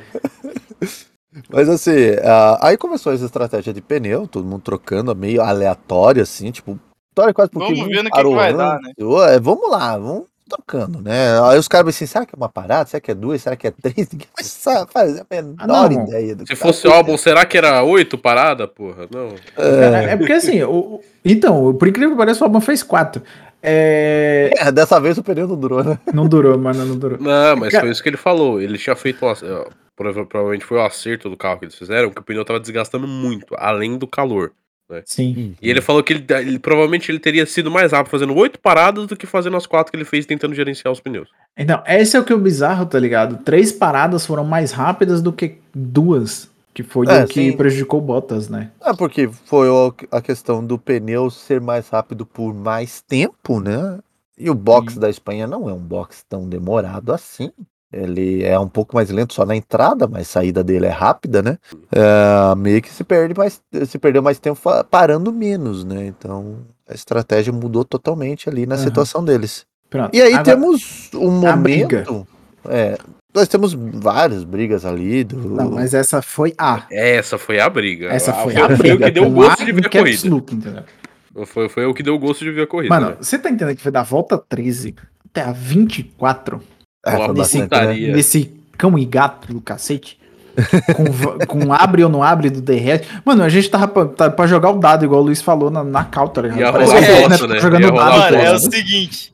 [LAUGHS] Mas assim, ah, aí começou essa estratégia de pneu, todo mundo trocando, meio aleatório, assim, tipo, história quase porque Vamos ver no que que vai dar, né? Ué, Vamos lá, vamos trocando, né? Aí os caras assim, será que é uma parada? Será que é duas? Será que é três? [LAUGHS] Ninguém vai sa- fazer a menor Ah, não. ideia do que Se tá fosse o álbum, será que era oito parada, porra? Não. É, é porque assim, o, o- então, por incrível que pareça, o álbum fez quatro. É, [LAUGHS] É, dessa vez o pneu não durou, né? não durou, mano, não durou. Não, mas Cara- foi isso que ele falou. Ele tinha feito. prova- Provavelmente foi o acerto do carro que eles fizeram, que o pneu tava desgastando muito, além do calor. Sim. E ele falou que ele, ele- provavelmente ele teria sido mais rápido fazendo oito paradas do que fazendo as quatro que ele fez tentando gerenciar os pneus. Então, esse é o que é o bizarro, tá ligado? Três paradas foram mais rápidas do que duas, que foi É, o que sim. prejudicou o Bottas, né? É porque foi a questão do pneu ser mais rápido por mais tempo, né? E o box Sim. da Espanha não é um box tão demorado assim. Ele é um pouco mais lento só na entrada, mas a saída dele é rápida, né? É, meio que se perde mais, se perdeu mais tempo parando menos, né? Então a estratégia mudou totalmente ali na Aham. situação deles. Pronto. E aí Agora- temos um a briga. momento. É, nós temos várias brigas ali. Do, Não, mas essa foi a. Essa foi a briga. Essa foi foi, a foi briga. o que deu com gosto A de ver a caps corrida. entendeu? Foi, foi o que deu gosto de ver a corrida. Mano, né? você tá entendendo que foi da volta 13 até a 24? É, uma foi nesse- né? Nesse cão e gato do cacete? com, com abre ou não abre do DRS. Mano, a gente tava pra, tá pra jogar o dado, igual o Luiz falou na, na cal, tá ligado? Parece que internet né? tá jogando rolar dado. Mano, tá é o ligado? seguinte.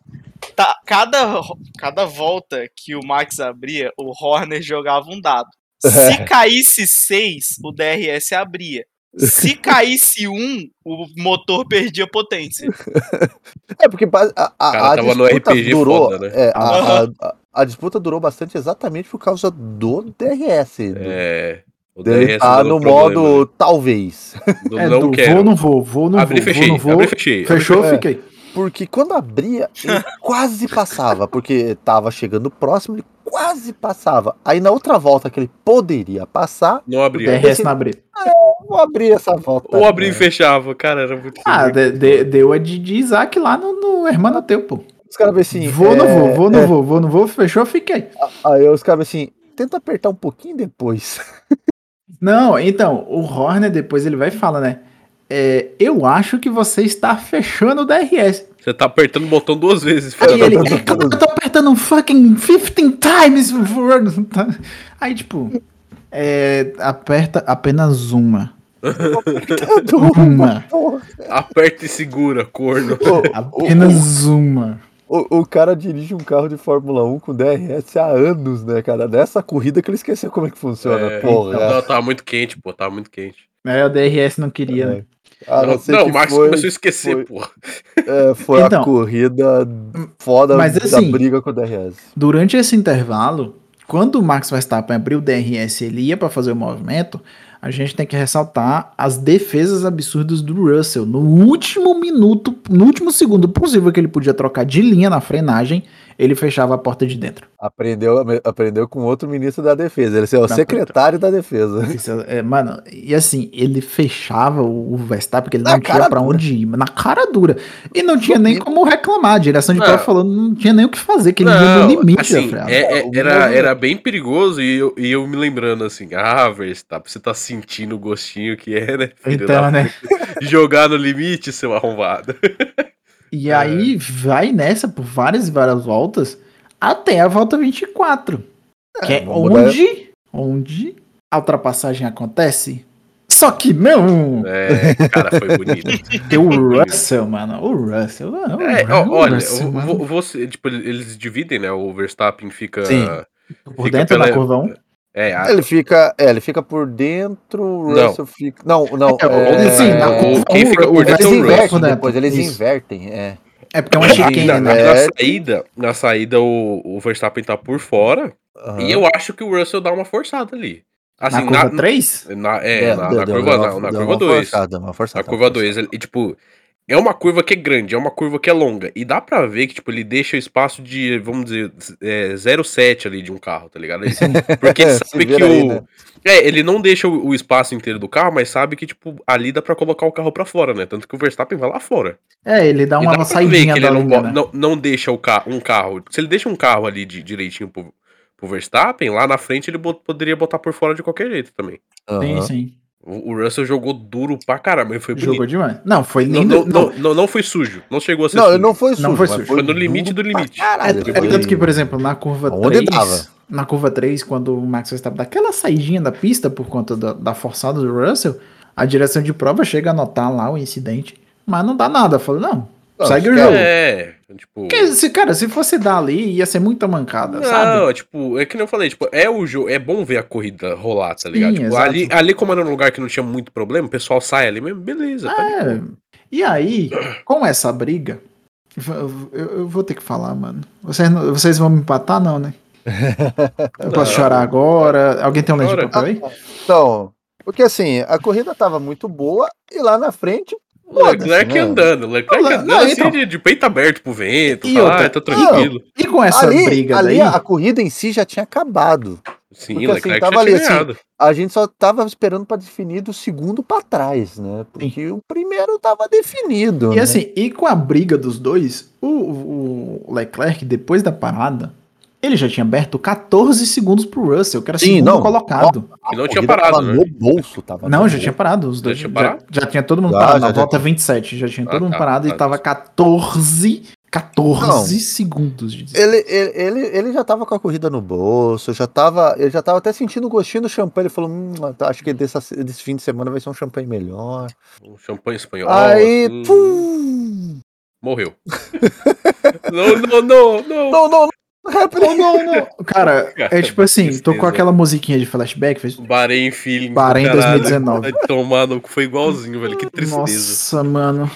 Tá, cada, cada volta que o Max abria, o Horner jogava um dado. Se [LAUGHS] caísse 6, o DRS abria. Se [LAUGHS] caísse 1, um, o motor perdia potência. É, porque a, a, cara a tava no disputa RPG durou. foda, né? é, a, a- a- disputa durou bastante exatamente por causa do DRS. do- É. O DRS tá no problema, modo talvez. [LAUGHS] do É, não do quero. vou, não vou, vou, não Abri vou, fechei, vou, não vou. abri fechei. Fechou, É. fiquei. Porque quando abria, ele [LAUGHS] quase passava. Porque tava chegando próximo, ele quase passava. Aí na outra volta que ele poderia passar, Não abriu. DRS na abre. vou abrir essa volta. Ou abria e né? fechava, cara, era muito Ah, de- de- deu a de, de Isaac lá no, no Hermano Teu, pô. Os caras assim. vou, não é, vou, vou, não vou, vou, não vou, fechou, fiquei. Aí os caras assim, tenta apertar um pouquinho depois. [LAUGHS] Não, então, o Horner depois ele vai e fala, né? É, eu acho que você está fechando o DRS. Você tá apertando o botão duas vezes, Aí ele, é, eu tô apertando um fucking 15 times. tá? [LAUGHS] Aí, tipo, é, aperta apenas uma. Uma. Aperta e segura, corno. Apenas [LAUGHS] uma. O, o cara dirige um carro de Fórmula 1 com DRS há anos, né, cara? Nessa corrida que ele esqueceu como é que funciona, É, porra. Não, tava muito quente, pô, tava muito quente. É, o DRS não queria, né? A não, não, o Max foi, começou a esquecer, foi- pô. é, foi Então, a corrida foda mas da assim- briga com o DRS. Durante esse intervalo, quando o Max Verstappen abriu o DRS ele ia para fazer o movimento, a gente tem que ressaltar as defesas absurdas do Russell. No último minuto, no último segundo possível que ele podia trocar de linha na frenagem, ele fechava a porta de dentro. Aprendeu, aprendeu com outro ministro da defesa. Ele é o secretário da defesa. [LAUGHS] Isso é, mano, e assim, ele fechava o, o Verstappen porque ele Na não tinha pra dura. onde ir, na cara dura. E não tinha nem como reclamar. A direção de Não. prova falando, não tinha nem o que fazer, que ele ia no limite assim, é- é- era, era bem perigoso e eu, e eu me lembrando assim, ah, Verstappen, você tá sentindo o gostinho que é, né? filho Então, da né? Jogar no limite, seu arrombado. [LAUGHS] E É. aí vai nessa por várias e várias voltas até a volta 24. que é vamos dar- onde, onde a ultrapassagem acontece. Só que não! É, cara, foi bonito. [LAUGHS] Tem o Russell, mano. O Russell. o É, ó, olha, Russell, você, tipo, eles dividem, né? O Verstappen fica. Sim. por fica dentro pela- da curva 1. É, a- Ele fica, é, ele fica por dentro, o Não. Russell fica. Não, não. É, é, sim, na o- curva quem fica por dentro Eles é o Russell invertem dentro. depois, eles Isso. invertem, é. É porque é uma na, chicane, na- né? É. na saída, na saída o, o Verstappen tá por fora Aham. e eu acho que o Russell dá uma forçada ali. Assim, na curva 3? na, é, É, na, deu- na deu- curva, deu na, uma- na deu curva uma 2. forçada, uma forçada, Na curva uma 2, e tipo, é uma curva que é grande, é uma curva que é longa. E dá pra ver que, tipo, ele deixa espaço de, vamos dizer, é, 0,7 ali de um carro, tá ligado? Ele- [LAUGHS] Porque sabe que aí, o. né? É, ele não deixa o, o espaço inteiro do carro, mas sabe que, tipo, ali dá pra colocar o carro pra fora, né? Tanto que o Verstappen vai lá fora. É, ele dá uma dá pra ver saidinha que ele da não, linha, né? não, não deixa o ca um carro. Se ele deixa um carro ali de, direitinho pro, pro Verstappen, lá na frente ele bot- poderia botar por fora de qualquer jeito também. Sim, Aham. sim. O, Russell jogou duro pra caramba, foi bonito. Jogou demais. Não, foi Não, lindo. não, não, não, não foi sujo. Não chegou a ser Não, sujo. não foi sujo. Não foi sujo. Foi no limite do limite. É, caralho, é foi- tanto que, por exemplo, na curva Onde 3, dava? na curva 3, quando o Max Verstappen dá aquela saidinha da pista por conta da, da forçada do Russell, a direção de prova chega a notar lá o incidente, mas não dá nada. Fala, não, Não, segue o jogo. É, tipo. Porque, se, cara, se fosse dar ali, ia ser muita mancada, sabe? Não, tipo, é que nem eu falei, tipo, é o jogo, é bom ver a corrida rolar, tá ligado? Sim, Tipo, ali, ali, como era um lugar que não tinha muito problema, o pessoal sai ali mesmo, beleza, tá de É, boa. e aí, com essa briga, eu, eu- vou ter que falar, mano. Vocês, não- vocês vão me empatar, não, né? [LAUGHS] Eu posso Não. chorar agora? Alguém tem um lenço de papel aí? Então, porque assim, a corrida tava muito boa e lá na frente. O Leclerc né? andando, o Leclerc Não, andando não, assim, então. de, de peito aberto pro vento, E tá, outra- tá tranquilo. E com essa ali, briga ali daí, a corrida em si já tinha acabado. Sim, Porque, Leclerc assim, já tava tinha ali, assim. A gente só tava esperando pra definir do segundo pra trás, né? Porque o primeiro tava definido. E né? assim, e com a briga dos dois, o, o Leclerc, depois da parada, ele já tinha aberto 14 segundos pro Russell, que era Sim, segundo não. colocado. Que não tinha parado, tava né? no bolso, tava Não, no já bolso. tinha parado. Os dois, tinha já, parado? já tinha todo mundo Já, parado. já, na já volta tinha. 27, já tinha Ah, todo mundo tá, parado tá. e tava 14, 14 Não. segundos de. Ele, ele, ele, ele já tava com a corrida no bolso, já tava, ele já tava até sentindo o gostinho do champanhe. Ele falou: hum, acho que dessa, desse fim de semana vai ser um champanhe melhor. Um champanhe espanhol. Aí, assim, pum! Morreu. [LAUGHS] não, não, não, não. Não, não, não. Oh, não, não. Cara, é tipo assim, tocou aquela musiquinha de flashback, fez. Bahrein Feeling. Bahrein caralho. 2019. Vai tomar no cu, foi igualzinho, velho. Que tristeza. Nossa, mano.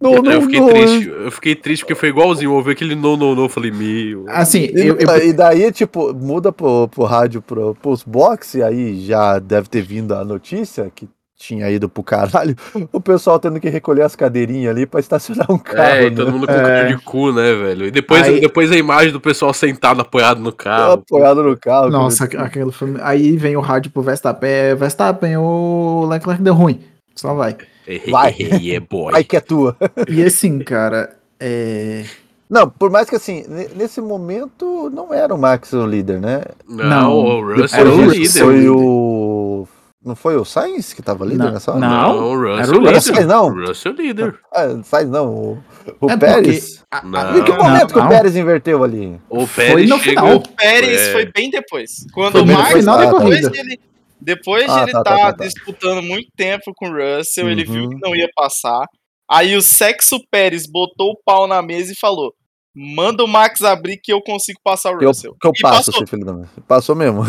não, não, eu fiquei não. triste. Eu fiquei triste porque foi igualzinho. Eu ouvi aquele não, não, não. Eu falei, meu. Assim, E, eu, eu, e daí, tipo, muda pro, pro rádio, pro, pros box, e aí já deve ter vindo a notícia que tinha ido pro caralho, o pessoal tendo que recolher as cadeirinhas ali pra estacionar um carro. É, e né? todo mundo com É. cara de cu, né, velho? E depois, Aí- depois a imagem do pessoal sentado apoiado no carro. apoiado no carro. Nossa, cara. aquilo foi. Aí vem o rádio pro Verstappen. É, Verstappen, o Leclerc deu ruim. Só vai. Vai. yeah, boy. Ai que é tua. E assim, cara, é. Não, por mais que assim, ne- nesse momento não era o Max o líder, né? Não, Não. o Russell Era é o o Russell. líder. Foi o. Não foi o Sainz que tava líder Não, nessa hora? não. Não, o era Russell o é líder. Russell, não. O Russell líder. [LAUGHS] Ah, Sainz não, o, o É Pérez. porque. Não. Em que momento que não. o Pérez inverteu ali? O Foi Pérez no chegou... final. O Pérez É. foi bem depois. Quando Foi o Max, final da depois de ele, depois de Ah, ele tá, tá, tá, tá, tá. disputando muito tempo com o Russell, ele viu Uhum. que não ia passar. Aí o Sexo Pérez botou o pau na mesa e falou: Manda o Max abrir que eu consigo passar o Que eu, Russell. que eu passo, passou. filho da mãe. Passou mesmo.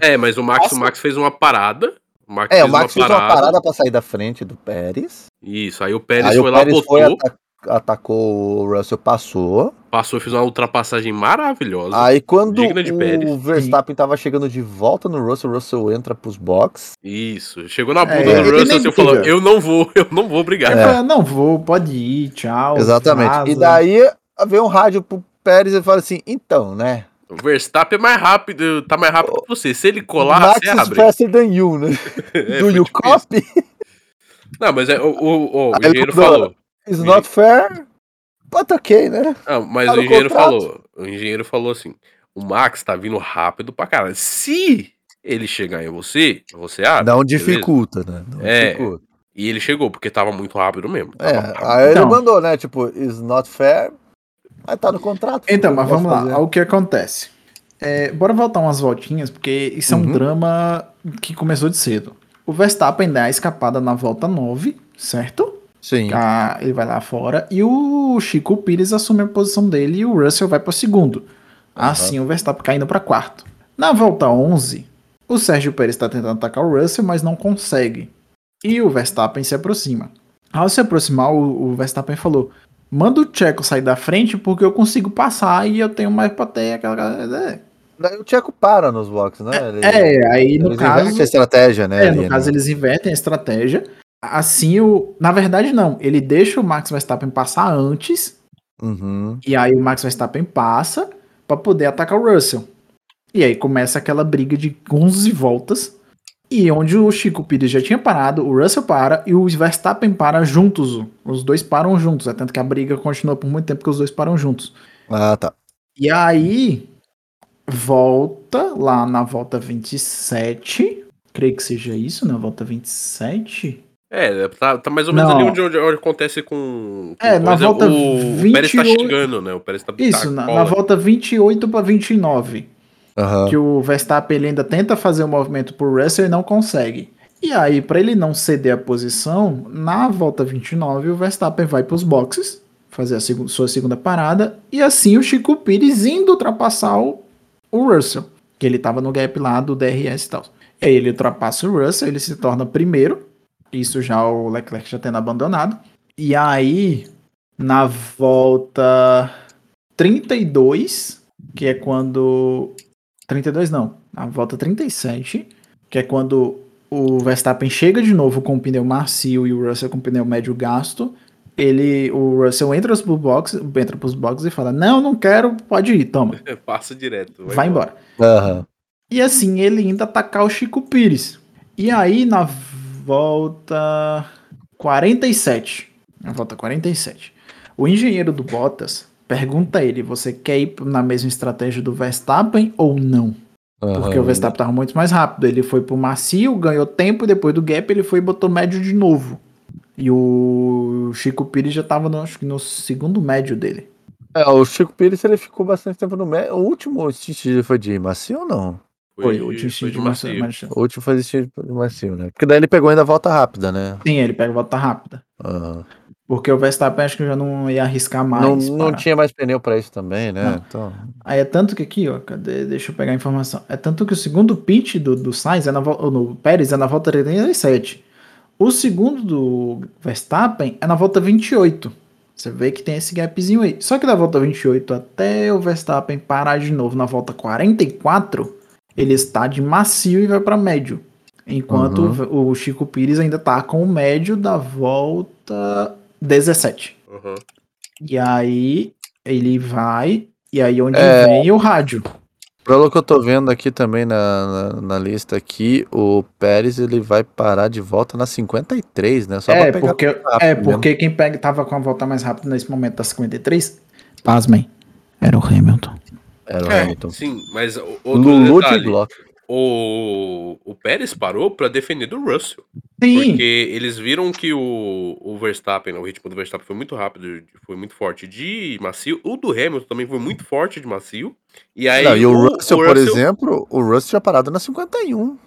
É, mas o Max, Nossa. o Max fez uma parada. O Max É, fez o Max uma fez uma parada. parada pra sair da frente do Pérez. Isso, aí o Pérez aí foi o lá, Pérez botou, foi, ata- atacou o Russell, passou. passou e fez uma ultrapassagem maravilhosa. Aí quando o Pérez. Verstappen tava chegando de volta no Russell, o Russell entra pros box. Isso, chegou na bunda É, do Russell assim, falou, briga. eu não vou, [LAUGHS] eu não vou brigar. Ele falou, não vou, pode ir, tchau. Exatamente. vaza. E daí veio um rádio pro Pérez e fala assim: então, né? O Verstappen é mais rápido, tá mais rápido que você. Se ele colar, Max você is abre. faster than you, né? [LAUGHS] É, Do you tipo isso. copy? Não, mas é, o, o, o ele engenheiro falou. It's not fair, but okay, né? Não, mas Tá o engenheiro contrato. falou. O engenheiro falou assim: o Max tá vindo rápido pra caralho. Se ele chegar em você, você abre. Não beleza? dificulta, né? Não É, dificulta. E ele chegou, porque tava muito rápido mesmo. É, rápido. aí Então. ele mandou, né? Tipo, it's not fair, mas tá no contrato. Então, mas vamos lá. fazer. O que acontece? É, bora voltar umas voltinhas, porque isso é um Uhum. drama que começou de cedo. O Verstappen dá a escapada na volta 9, certo? Sim. Ah, ele vai lá fora e o Chico Pires assume a posição dele e o Russell vai para segundo. Assim, o Verstappen caindo para quarto. Na volta 11, o Sérgio Pérez está tentando atacar o Russell, mas não consegue. E o Verstappen se aproxima. Ao se aproximar, o, o Verstappen falou: Manda o Checo sair da frente porque eu consigo passar e eu tenho mais pra ter aquela. É, o Tcheco para nos boxes, né? Ele, é aí no eles caso. invertem a estratégia, né? É, ali, no caso né? eles invertem a estratégia. Assim, o... na verdade, não. Ele deixa o Max Verstappen passar antes. Uhum. E aí o Max Verstappen passa pra poder atacar o Russell. E aí começa aquela briga de 11 voltas. E onde o Chico Pires já tinha parado, o Russell para e o Verstappen para juntos. Os dois param juntos. É tanto que a briga continua por muito tempo que os dois param juntos. Ah, tá. E aí volta lá na volta 27. Creio que seja isso, na volta 27. É, tá, tá mais ou menos Não. ali onde, onde, onde acontece com. com É, na volta o, o Pérez tá 28 chegando, né? O Pérez tá. Isso, tá na, na volta 28 para 29. Aham. Que o Verstappen ainda tenta fazer o movimento pro Russell e não consegue. E aí, para ele não ceder a posição, na volta 29, o Verstappen vai para os boxes, fazer a segu- sua segunda parada, e assim o Chico Pires indo ultrapassar o, o Russell, que ele estava no gap lá do DRS e tal. E aí ele ultrapassa o Russell, ele se torna primeiro, isso já o Leclerc já tendo abandonado. E aí, na volta 32, que é quando 32 não, na volta 37, que é quando o Verstappen chega de novo com o pneu macio e o Russell com o pneu médio gasto. Ele, o Russell entra pro box, entra pros boxes e fala: "Não, não quero, pode ir, toma, Passa direto. vai embora". Aham. E assim, ele ainda atacar o Chico Pires. E aí, na volta 47. Na volta 47. O engenheiro do Bottas pergunta a ele: você quer ir na mesma estratégia do Verstappen ou não? Porque Aham. o Verstappen tava muito mais rápido. Ele foi pro macio, ganhou tempo, e depois do gap ele foi e botou médio de novo. E o Chico Pires já tava, no, acho que no segundo médio dele. É, o Chico Pires ele ficou bastante tempo no médio. O último stint foi de macio ou não? Foi, o último de de macio. macio. O último foi de stint de macio, né? Porque daí ele pegou ainda a volta rápida, né? Sim, ele pega a volta rápida. Aham. Porque o Verstappen acho que já não ia arriscar mais. não, não para- tinha mais pneu pra isso também, né? Não. Então, Aí é tanto que aqui, ó, cadê? Deixa eu pegar a informação. É tanto que o segundo pit do, do Sainz é na volta. No Pérez é na volta 37. O segundo do Verstappen é na volta 28. Você vê que tem esse gapzinho aí. Só que da volta 28 até o Verstappen parar de novo na volta 44, ele está de macio e vai para médio. Enquanto Uhum. o Chico Pires ainda tá com o médio da volta 17. Aham. E aí ele vai, e aí onde É. vem o rádio. pelo que eu tô vendo aqui também na, na, na lista aqui, o Pérez ele vai parar de volta na 53, né? Só é, pra pegar porque, rápido é, mesmo. porque quem pega, tava com a volta mais rápida nesse momento da 53, pasmem, era o Hamilton. Era o É, Hamilton. sim, mas o- outro Lulu de detalhe, Glock. O, o Pérez parou pra defender do Russell. Sim, Porque eles viram que o, o Verstappen, o ritmo do Verstappen foi muito rápido, foi muito forte de macio. O do Hamilton também foi muito forte de macio. E aí Não, e o, Russell, por exemplo, o Russell tinha parado na 51.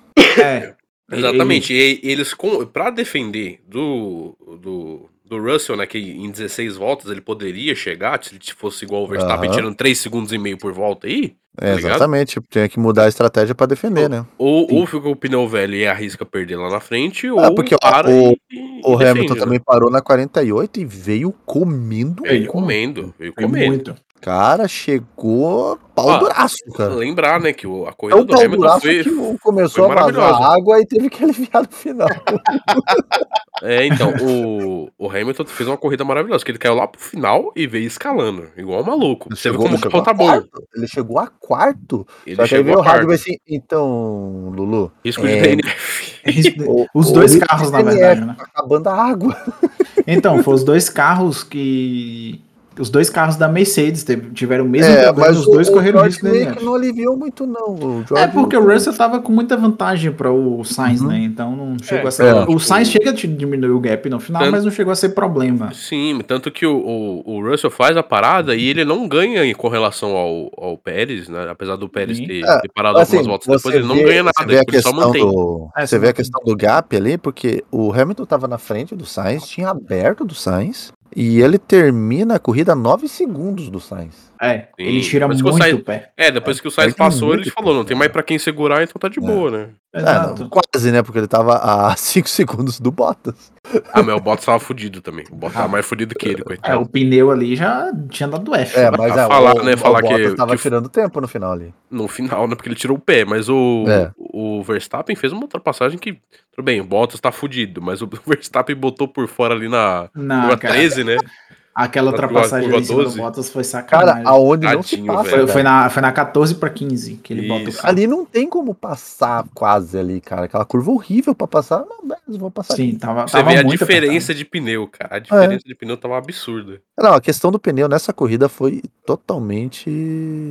é. [LAUGHS] Exatamente. E eles, pra defender do, do, do Russell, né, que em 16 voltas ele poderia chegar, se ele fosse igual o Verstappen, Aham. tirando 3 segundos e meio por volta aí, É, Tá exatamente. Tinha que mudar a estratégia pra defender, né? ou, Sim. ou fica o pneu velho e arrisca perder lá na frente, ou Ah, porque, ó, para o- e, O e defende, Hamilton né? também parou na 48 e veio comendo. Veio comendo, veio comendo. muito. Cara, chegou pau Ah, duraço, cara. Lembrar, né, que o- a É corrida o do pau Hamilton foi. que começou foi a vazar água e teve que [LAUGHS] aliviar no final. É, então, o, o Hamilton fez uma corrida maravilhosa, que ele caiu lá pro final e veio escalando, igual um maluco. Você vê como o tá bom. quarto. Ele chegou a quarto. Ele chegou a rádio e quarto. assim: então, Lulu. Risco de É. DNF. [LAUGHS] o- Os dois carros, de na DNF, verdade, né? tá acabando a água. Então, foram os dois [LAUGHS] carros que. Os dois carros da Mercedes tiveram o mesmo É, problema, mas os o, dois o correram George risco meio DNF. que não aliviou muito, não. O É porque o Russell tava com muita vantagem para o Sainz, Uhum. né? Então não chegou É, a ser. é. O Sainz chega a diminuir o gap no final, Tanto- mas não chegou a ser problema. Sim, tanto que o, o, o Russell faz a parada e ele não ganha em- com relação ao, ao Pérez, né? Apesar do Pérez ter, É, ter parado Assim, algumas voltas depois, você ele não vê- ganha nada, vê ele só mantém. do, É, você vê a questão do gap ali, porque o Hamilton tava na frente do Sainz, tinha aberto do Sainz, e ele termina a corrida a 9 segundos do Sainz. É, Sim, ele tira mas muito o Sainz- pé. É, depois que o Sainz passou, ele falou, não tem mais pra quem segurar, então tá de É. boa, né? É, Exato. não, quase, né? Porque ele tava a [LAUGHS] 5 segundos do Bottas. Ah, mas o Bottas tava fudido também. O Bottas Ah. tava mais fudido que ele, É, coitado. o pneu ali já tinha dado F. É, né? mas é, falar, o, né, o falar que- Bottas tava que- tirando tempo no final ali. No final, né? Porque ele tirou o pé. Mas o, É. o Verstappen fez uma ultrapassagem que. Tudo bem, o Bottas tá fudido, mas o [LAUGHS] Verstappen botou por fora ali na cara, 13, né? Aquela ultrapassagem ali do 12. Bottas foi Cara, sacanagem. aonde não se Tadinho, passa. foi, cara. foi na, foi na 14 pra 15 que ele bota o Isso. carro. Ali não tem como passar quase ali, cara. Aquela curva horrível pra passar. Não, beleza, vou passar aqui. Sim, tava, Você tava vê a diferença de pneu, cara. A É. diferença de pneu tava absurda. Não, a questão do pneu nessa corrida foi totalmente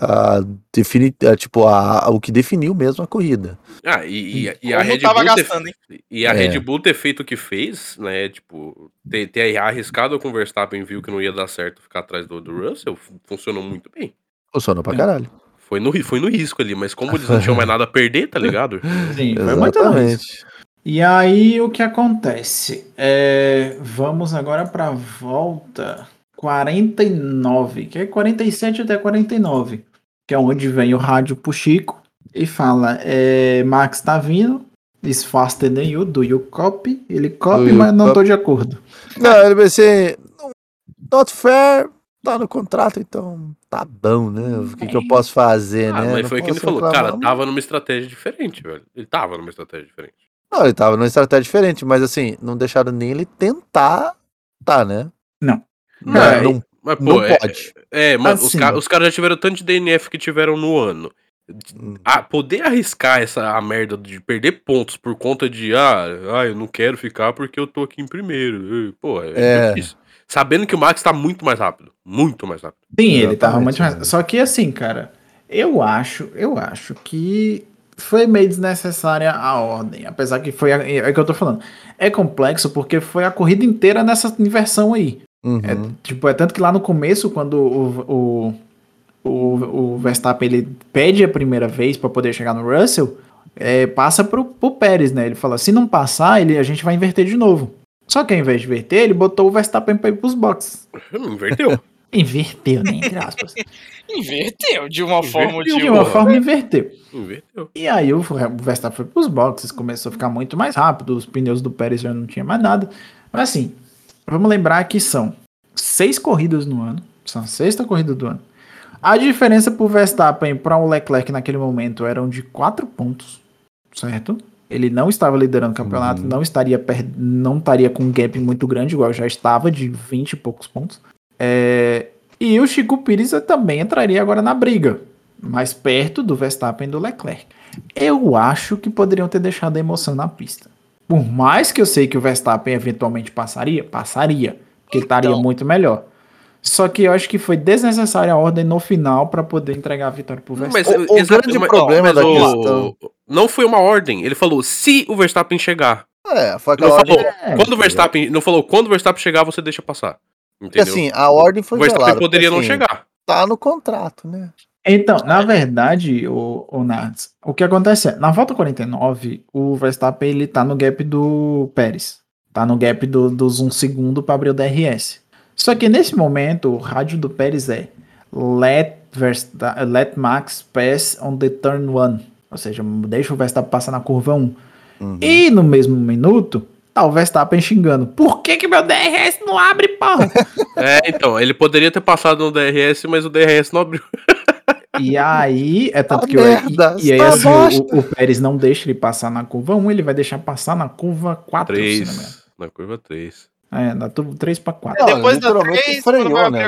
a, defini, a, tipo, a, o que definiu mesmo a corrida. Ah, e, e, e a Red tava Bull ter, gastando, hein? e a É. Red Bull ter feito o que fez, né? Tipo, ter, ter arriscado com o Verstappen viu que não ia dar certo ficar atrás do, do Russell, fu- funcionou muito bem. Funcionou pra Sim. caralho. Foi no, foi no risco ali, mas como eles não tinham mais nada a perder, tá ligado? [LAUGHS] Sim, foi muito. E aí o que acontece? É, vamos agora para volta 49, que é 47 até 49, que é onde vem o rádio pro Chico e fala: é, Max tá vindo, is faster than you, do you copy? Ele copy, Do mas não copy? tô de acordo. Não, ele vai ser. Not fair, tá no contrato, então tá bom, né? O que, que eu posso fazer, Ah, né? mas Não foi o que ele falou. reclamar, Cara, tava numa estratégia diferente, velho. Ele tava numa estratégia diferente. Não, ele tava numa estratégia diferente, mas assim, não deixaram nem ele tentar, tá, né? Não. Não, É, não, Mas, pô, não é, pode. é, mano, os, Assim. os caras já tiveram tanto de DNF que tiveram no ano. a poder arriscar essa a merda de perder pontos por conta de ah, ah, eu não quero ficar porque eu tô aqui em primeiro. Pô, é, É. difícil. Sabendo que o Max tá muito mais rápido. Muito mais rápido. Sim, ele tava Exatamente, muito mais. Só que assim, cara, eu acho, eu acho que foi meio desnecessária a ordem. Apesar que foi. a- É o que eu tô falando. É complexo porque foi a corrida inteira nessa inversão aí. Uhum. É, tipo, é tanto que lá no começo, quando o, o, o, o Verstappen ele pede a primeira vez para poder chegar no Russell, é, passa pro, pro Pérez, né? Ele fala: se não passar, ele, a gente vai inverter de novo. Só que ao invés de inverter, ele botou o Verstappen pra ir pros boxes. [LAUGHS] Inverteu. Inverteu, né? Entre aspas. [LAUGHS] Inverteu de uma forma ou de De uma outra. forma, inverteu. Inverteu. E aí o o Verstappen foi pros boxes, começou a ficar muito mais rápido, os pneus do Pérez já não tinha mais nada. Mas assim, vamos lembrar que são seis corridas no ano, são a sexta corrida do ano. A diferença pro Verstappen para o Leclerc naquele momento eram de quatro pontos, certo? Ele não estava liderando o campeonato, Uhum. não estaria per- não estaria com um gap muito grande, igual já estava, de 20 e poucos pontos. É, E o Chico Pires também entraria agora na briga, mais perto do Verstappen e do Leclerc. Eu acho que poderiam ter deixado a emoção na pista. Por mais que eu sei que o Verstappen eventualmente passaria, passaria, porque ele estaria Então. muito melhor. Só que eu acho que foi desnecessária a ordem no final para poder entregar a vitória pro Mas, Verstappen. O- o grande mas- problema mas da o- questão- Não foi uma ordem. Ele falou se o Verstappen chegar. É, foi Não aquela ordem. falou É, quando o Verstappen. Não falou quando o Verstappen chegar, você deixa passar. Porque Entendeu? assim, a ordem foi o Verstappen poderia porque, não assim, chegar. Tá no contrato, né? Então, na verdade, o, o Nardes, o que acontece é, na volta 49, o Verstappen ele tá no gap do Pérez. Tá no gap do- dos 1 segundo para abrir o DRS. Só que nesse momento, o rádio do Pérez é let, Versta let Max pass on the turn 1. Ou seja, deixa o Verstappen passar na curva 1. Uhum. E no mesmo minuto, tá o Verstappen xingando. Por que que meu DRS não abre, porra? [LAUGHS] É, então, ele poderia ter passado no DRS, mas o DRS não abriu. [LAUGHS] E [LAUGHS] aí, é tanto Ah, que o- merda, e, e aí tá assim, o, o Pérez não deixa ele passar na curva 1, ele vai deixar passar na curva 4, se não me engano. 3. Na curva 3. É, da 3 para 4. Não, Depois da literalmente três, freou, né?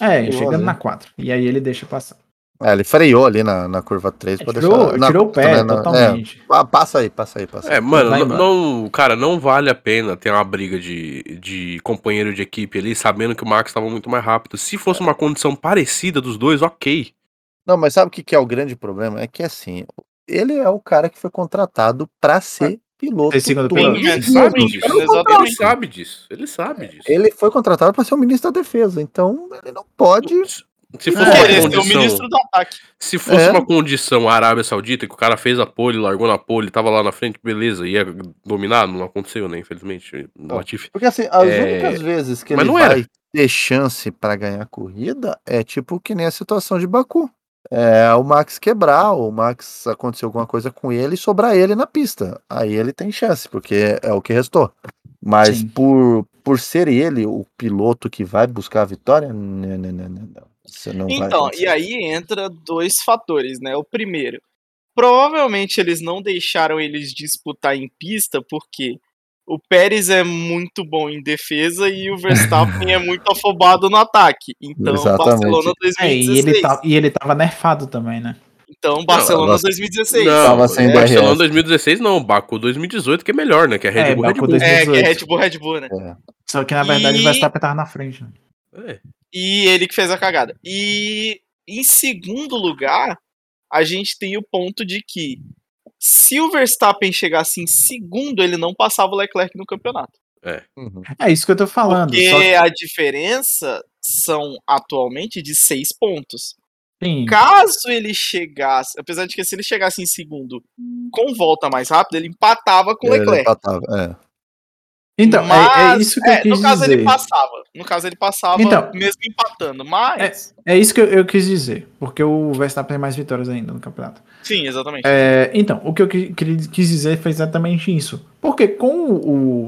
É, freou chegando ali. na 4. E aí ele deixa passar. É, ele freou ali na, na curva 3 pra Tirou, deixar. na- tirou o pé né, na- totalmente. É, Ah, passa aí, passa aí, passa aí. É, mano, Vai não, não- cara, não vale a pena ter uma briga de, de companheiro de equipe ali, sabendo que o Max estava muito mais rápido. Se fosse uma condição parecida dos dois, ok. Não, mas sabe o que, que é o grande problema? É que assim, ele é o cara que foi contratado pra ser piloto. Ele sabe disso. exatamente. Ele sabe disso. Ele sabe disso. Ele foi contratado pra ser o ministro da defesa, então ele não pode. Se fosse É, uma condição. ministro do ataque. Se fosse É. uma condição a Arábia Saudita, que o cara fez a pole, largou na pole, tava lá na frente, beleza, ia dominar, não aconteceu, né? Infelizmente. No Latifi. Porque assim, as É, únicas vezes que mas ele não vai era. ter chance pra ganhar corrida é tipo que nem a situação de Baku. É o Max quebrar, o Max aconteceu alguma coisa com ele e sobrar ele na pista. Aí ele tem chance, porque é o que restou. Mas Sim. por, por ser ele o piloto que vai buscar a vitória, não, não, não, não. Você não Então, acontecer. e aí entra dois fatores, né? O primeiro, provavelmente eles não deixaram eles disputar em pista porque o Pérez é muito bom em defesa e o Verstappen é muito afobado no ataque. Então, Exatamente. Barcelona É, e 2016. ele, tá, e ele tava nerfado também, né? Então, Barcelona nossa. 2016. Não, Tava sem é, Barcelona DRS. 2016 não, Baku 2018 que é melhor, né? Que é Red É, Bull, Red Baku Bull. 2018. É, que é Red Bull, Red Bull, né? É. Só que na verdade E- o Verstappen tava na frente. Né? É. E ele que fez a cagada. E em segundo lugar, a gente tem o ponto de que se o Verstappen chegasse em segundo, ele não passava o Leclerc no campeonato. Uhum. É isso que eu tô falando. Porque que, a diferença são atualmente de seis pontos. sim, Caso ele chegasse, apesar de que se ele chegasse em segundo com volta mais rápida, ele empatava com o Ele Leclerc. empatava, é. Então, é, é Mas, isso que eu é, quis no caso dizer. ele passava. No caso ele passava Então. mesmo empatando. Mas. É isso que eu, eu quis dizer. Porque o Verstappen tem mais vitórias ainda no campeonato. Sim, exatamente. É, então, o que eu qui- quis quis dizer foi exatamente isso. Porque com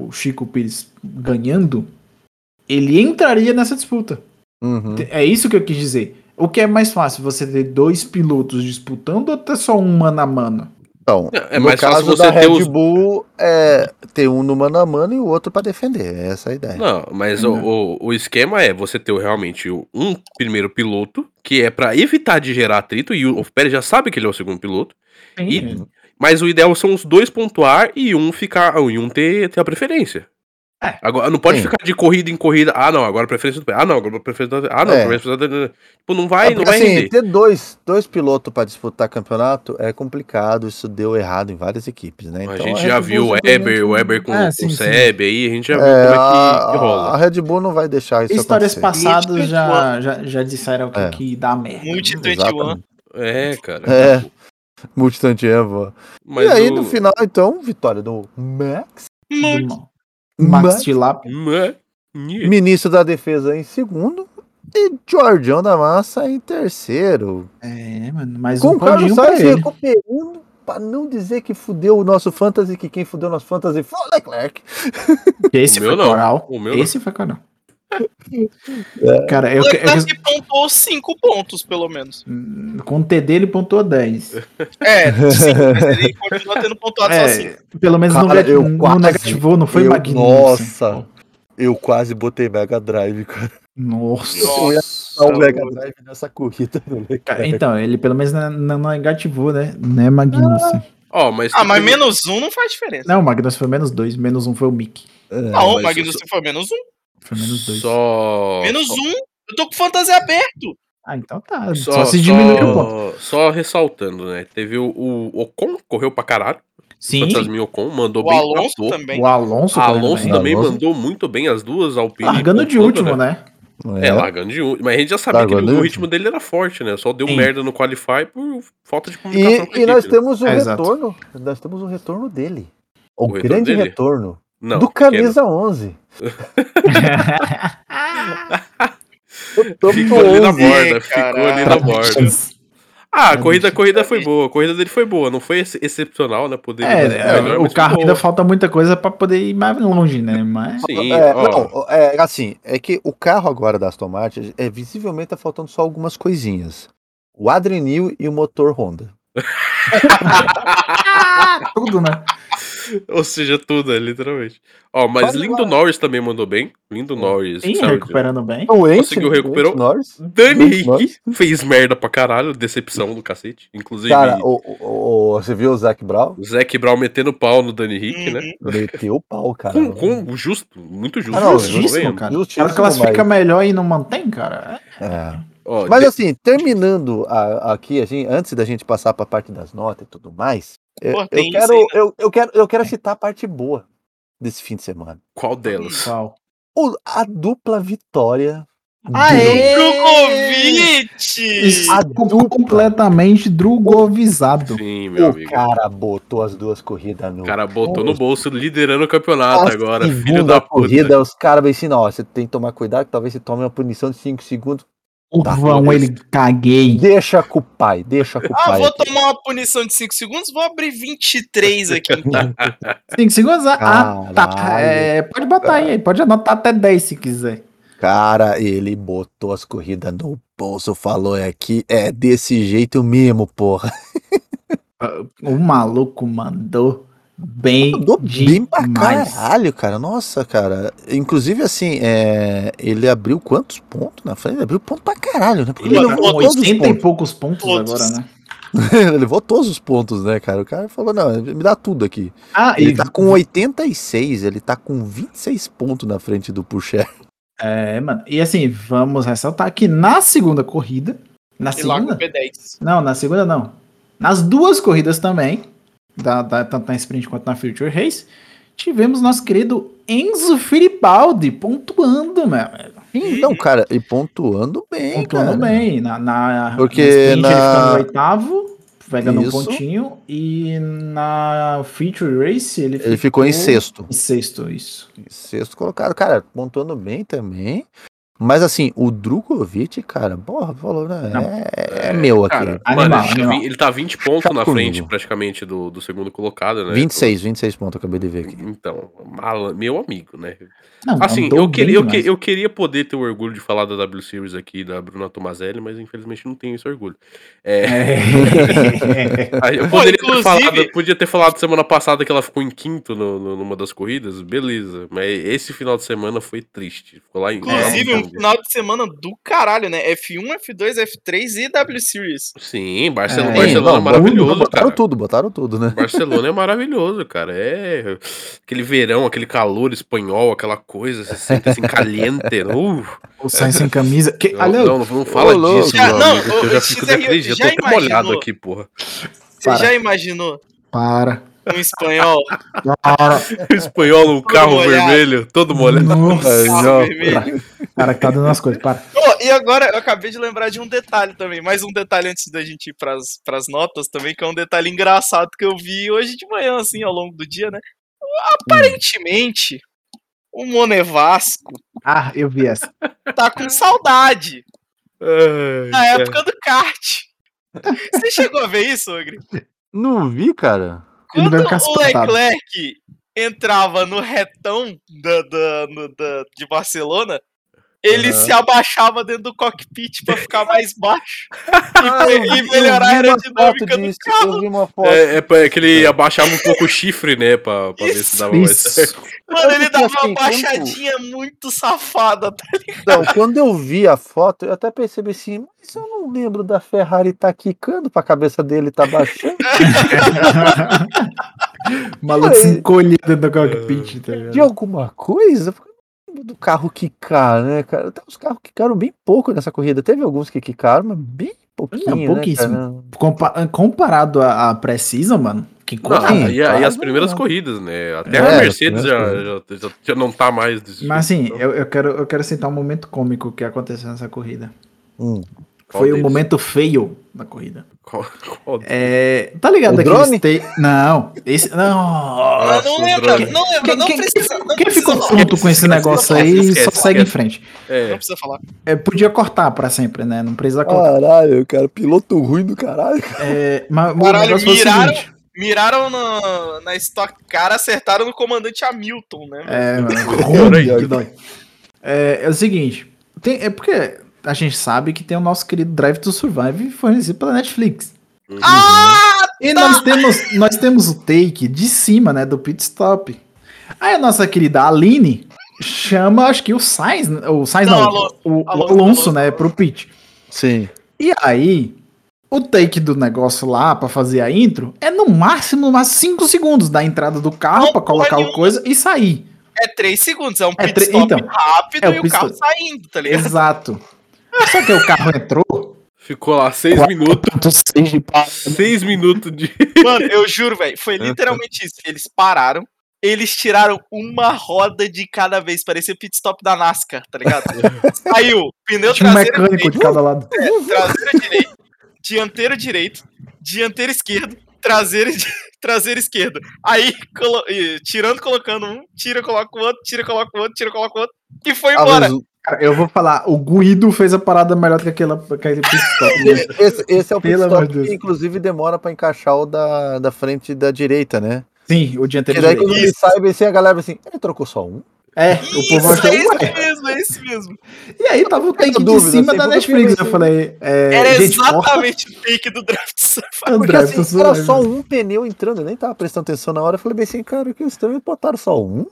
o Chico Pires ganhando, ele entraria nessa disputa. Uhum. É isso que eu quis dizer. O que é mais fácil, você ter dois pilotos disputando ou ter só um mano a mano? Então, É no mais fácil caso você da ter Red os- Bull, é ter um no mano a mano e o outro pra defender. Essa é a ideia. Não, mas o, o, o esquema é você ter realmente um primeiro piloto, que é pra evitar de gerar atrito, e o, Pérez já sabe que ele é o segundo piloto. E- Mas o ideal são os dois pontuar e um ficar. E um ter, ter a preferência. É. Agora, não pode Sim. ficar de corrida em corrida. Ah, não, agora a preferência do pé. Ah, não, agora a preferência do Ah, não, É. a preferência do Tipo, não vai, É não vai assim, render. ter dois, dois pilotos pra disputar campeonato é complicado. Isso deu errado em várias equipes, né? a Então, gente Red já Bull viu o Weber, o Weber com, É, com sim, o sim. Seb aí, a gente já viu É, como é que, a, que rola. a Red Bull não vai deixar isso Histórias acontecer. passadas já, já, já disseram que, É. que dá merda. Multi 21. Exatamente. É, cara. É. Multitantieva. Mas E aí, o- no final, então, vitória do Max. Muito. Do Max. Tilap. Mas- Ministro da Defesa em segundo. E Jordião da Massa em terceiro. É, mano, mais Com um o Carlos Sainz recuperando. Pra não dizer que fudeu o nosso fantasy, que quem fudeu o nosso fantasy foi o Leclerc. Esse O foi meu não. coral. O meu Esse foi coral. É. Cara, eu, O eu, Leclerc pontuou 5 pontos, pelo menos. eu- com o T dele pontuou 10. [LAUGHS] É, sim, mas ele continua tendo pontuado só 5. É, pelo menos no, Cara, neg- eu no quase- negativou, não foi eu- Magnussen. Nossa. Eu quase botei Mega Drive, cara. Nossa. Eu ia Nossa, o Mega Drive nessa corrida [LAUGHS] Cara. Então, ele pelo menos não, não negativou, né? Né, Magnussen. Ó, mas. Ah, mas tem- menos um não faz diferença. Não, o Magnussen foi menos 2. Menos 1 um foi o Mick. É. Não, o Magnussen foi menos um. Foi menos 2. Só. Menos um. Eu tô com fantasia aberto. Ah, então tá. Só, Só, se diminuiu o ponto. só, só ressaltando, né? Teve o, o Ocon, correu pra caralho. Sim. Ocon, mandou O bem Alonso também. O Alonso, Alonso também Alonso. mandou muito bem as duas, Alpine. Largando de último, né? É, largando de último. Mas a gente já sabia que Largando ele- o ritmo dele era forte, né? Só deu Sim. merda no Qualify por falta de comunicação com a E, e nós né? temos o É, exato. retorno. Nós temos o retorno dele. O, O retorno grande dele? retorno. Não, do camisa 11. [LAUGHS] Eu tô Ficou com ali na 11. borda, ficou ali na borda. Ah, a corrida, a corrida foi boa, a corrida dele foi boa, não foi ex- excepcional, né? Poderia É, ser é, melhor, o carro ainda falta muita coisa pra poder ir mais longe, né? Mas. Sim, É, não, é assim, é que o carro agora da Aston Martin é visivelmente tá faltando só algumas coisinhas. O Adrenil e o motor Honda. [LAUGHS] Tudo, né? Ou seja, tudo, é, literalmente. Ó, mas Pode Lindo lá. Norris também mandou bem. Lindo Norris. Sim, sabe? recuperando bem. Doente, Conseguiu, recuperou? Norris. Dani Norris. fez merda pra caralho, decepção do cacete. Inclusive, Cara, o, o- o- você viu o Zac Brown? o Zac Brown metendo pau no Dani Henrique, né? Uhum. Meteu o pau, cara. Com, com justo, muito justo. Ah, não, justo, Justíssimo, cara. O Justíssimo, cara classifica mas- melhor e não mantém, cara. É. Ó, Mas de- assim, terminando a- aqui, a gente, antes da gente passar pra parte das notas e tudo mais, eu, Pô, eu quero, aí, né? eu, eu quero, eu quero citar a parte boa desse fim de semana. qual delas? Qual? O- a dupla vitória. Aê! Drogovic! A dupla. completamente drugovizado. Sim, meu O amigo. cara botou as duas corridas no. O cara botou no bolso liderando o campeonato A agora, filho da puta. corrida, os caras vão ensinar, ó, você tem que tomar cuidado que talvez você tome uma punição de 5 segundos. O Tá, vão, ele caguei. Deixa com o pai, deixa com o Ah, pai. vou aqui. tomar uma punição de 5 segundos, vou abrir 23 aqui então. [LAUGHS] 5 segundos? Ah, tá. É, pode botar aí, pode anotar até 10 se quiser. Cara, ele botou as corridas no bolso, falou é que é desse jeito mesmo, porra. [LAUGHS] O maluco mandou bem. Mandou bem pra caralho, cara. Nossa, cara. Inclusive, assim, é, ele abriu quantos pontos na frente? Ele abriu ponto pra caralho, né? Porque Ele ele, levou com todos os 80 e pontos. poucos pontos Todos. agora, né? [LAUGHS] ele levou todos os pontos, né, cara? O cara falou, não, me dá tudo aqui. Ah, Ele e tá com 86, ele tá com 26 pontos na frente do Pucher. É, mano. E assim, vamos ressaltar que na segunda corrida. Na E segunda? o P10. Não, na segunda não. Nas duas corridas também, da, da- tanto na Sprint quanto na Future Race, tivemos nosso querido Enzo Filibaldi pontuando, meu. amigo. Então, cara, e pontuando bem, Pontuando cara. bem. Na, na, Porque na Sprint na- ele ficando no oitavo, pegando Isso. um pontinho. E na Future Race ele, Ele ficou em sexto. Em sexto, isso. Sexto colocado, cara, pontuando bem também. Mas assim, o Drukovic, cara, porra, falou, né? Não. É, é meu aqui. Cara, Animal, mano, ele, tá animal. ele tá 20 pontos Chato na frente, comigo. praticamente, do, do segundo colocado, né? 26, 26 pontos, acabei de ver aqui. Então, mala- meu amigo, né? Não, Assim, eu bem queria, eu, que- eu queria poder ter o orgulho de falar da W Series aqui, da Bruna Tomazelli, mas infelizmente não tenho esse orgulho. É, É. [LAUGHS] eu Pô, poderia ter inclusive- falado, podia ter falado semana passada que ela ficou em quinto no, no- numa das corridas, beleza. Mas esse final de semana foi triste. Ficou lá em Inclusive, lá um no- final de semana do caralho, né? F1, F2, F3 e W Series. Sim, Barcelona, É, Barcelona não, é maravilhoso, botaram cara. tudo, botaram tudo, né? Barcelona é maravilhoso, cara. É aquele verão, aquele calor espanhol, aquela coisa, você sente assim caliente. Uh, O Sainz sem camisa. Que, não, não, não fala Ô, disso, Já- meu não, amigo, que eu ô, já ô, fico daquele tô até molhado aqui, porra. Você Para. já imaginou para. um espanhol Para. O espanhol no carro molhado. vermelho, todo molhado. Nossa, carro vermelho? cara que tá dando as coisas. Para. Ô, e agora eu acabei de lembrar de um detalhe também, mais um detalhe antes da gente ir pras, pras notas também, que é um detalhe engraçado que eu vi hoje de manhã, assim, ao longo do dia, né? Aparentemente, o Monevasco Ah, eu vi essa. tá com saudade Ai, na cara. época do kart. Você chegou a ver isso, Ogre? Não vi, cara. Quando o espantado. Leclerc entrava no retão da, da- no- da- de Barcelona, ele Aham. se abaixava dentro do cockpit pra ficar [LAUGHS] mais baixo Ah, e, eu vi- e melhorar a aerodinâmica foto do disso, carro. Eu vi uma foto. É, é, é que ele abaixava um pouco o chifre, né? Pra, pra ver se dava mais certo. Isso. Mano, ele dava assim, uma baixadinha muito safada. tá? Então, quando eu vi a foto, eu até percebi assim, mas eu não lembro da Ferrari tá quicando pra cabeça dele tá baixando. [LAUGHS] O maluco se encolheu dentro do cockpit, tá de ligado? alguma coisa? Eu não do carro quicar, né, cara? Até os carros quicaram bem pouco nessa corrida. Teve alguns que quicaram, mas bem pouquinho, né, pouquíssimo. cara? Compa- comparado à à Precision, mano, que Não. Sim, e, a- e as primeiras não. corridas, né? Até É, a Mercedes já, já, já, já não tá mais desse Mas assim, jeito, eu, eu, quero, eu quero citar um momento cômico que aconteceu nessa corrida. Hum. Foi o deles? momento feio da corrida. Qual- [LAUGHS] qual- É, tá ligado aquele Não, esse. Não. Não, não lembra, drone. não lembra, Quem, não quem- precisa. Não quem precisa ficou puto com esse negócio aí esquece, só segue em esquece. frente. É, Não precisa falar. É, podia cortar pra sempre, né? Não precisa cortar. Caralho, cara, piloto ruim do caralho. É, mas Caralho, miraram-. Miraram na, na Stock Car, acertaram no comandante Hamilton, né? mano? É, [LAUGHS] mano, ruim que dói. É, é o seguinte, tem, é porque a gente sabe que tem o nosso querido Drive to Survive fornecido pela Netflix. Ah! E nós temos, nós temos o take de cima, né, do pit stop. Aí a nossa querida Aline chama, acho que o Sainz, o Sainz Não, não, Alonso. o, o Alonso, Alonso, né, pro pit. Sim. E aí, o take do negócio lá pra fazer a intro é no máximo umas 5 segundos da entrada do carro pra colocar o coisa e sair. É 3 segundos, é um É pit tre- stop então, rápido é o e o carro saindo, tá ligado? Exato. Só que o carro entrou. Ficou lá seis minutos. 4.6 de. Seis minutos de. Mano, eu juro, velho, foi literalmente isso. Eles pararam, eles tiraram uma roda de cada vez, parecia pit stop da NASCAR, tá ligado? [LAUGHS] Saiu, pneu Tinha um traseiro mecânico direito, de cada lado. traseiro direito, dianteiro direito, dianteiro esquerdo, traseiro, traseiro esquerdo. Aí, colo- e, tirando, colocando um, tira, coloca o outro, tira, coloca o outro, tira, coloca o outro, e foi Ah, embora. o- Cara, eu vou falar, o Guido fez a parada melhor do que aquela, aquele pit stop. né? esse, esse é o pit stop que inclusive demora pra encaixar o da, da frente da direita, né? Sim, o dianteiro E daí direito. quando ele sai, ser a galera assim, ele trocou só um? É, o povo Isso, achou, é esse ué. mesmo, é esse mesmo. E aí tava o take de dúvida, cima assim, da Netflix. Eu falei, é, Era gente, exatamente o take do draft Survival. o Porque assim, era só um pneu entrando, eu nem tava prestando atenção na hora. Eu falei bem assim, cara, que estranho, botaram só um.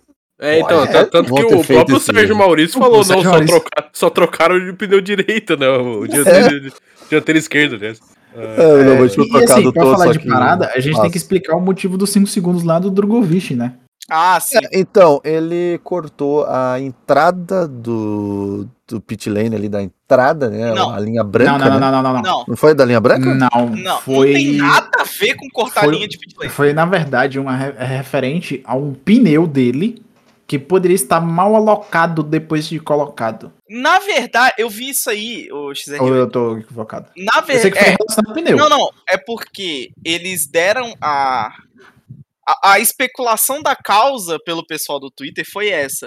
É, então, Ué, tanto- que o próprio Sérgio Maurício O falou, não, Sérgio só, Maurício. só trocaram de pneu direito, né? O dianteiro, dianteiro esquerdo, né? É, não, mas tinha E trocado assim, pra falar de parada, a gente tem que explicar o motivo dos 5 segundos lá do Drogovic, né? Ah, sim. É, então, ele cortou a entrada do, do pit lane ali, da entrada, né? Não. A linha branca. não, não, não, né? não, não, não, não. Não, Não foi da linha branca? Não, não, foi... não tem nada a ver com cortar foi- a linha de pit lane. Foi, na verdade, uma re- é referente a um pneu dele que poderia estar mal alocado depois de colocado. Na verdade, eu vi isso aí, o XR. Ou eu tô equivocado? Na verdade. ao pneu. Não, não. É porque eles deram a, a. A especulação da causa pelo pessoal do Twitter foi essa.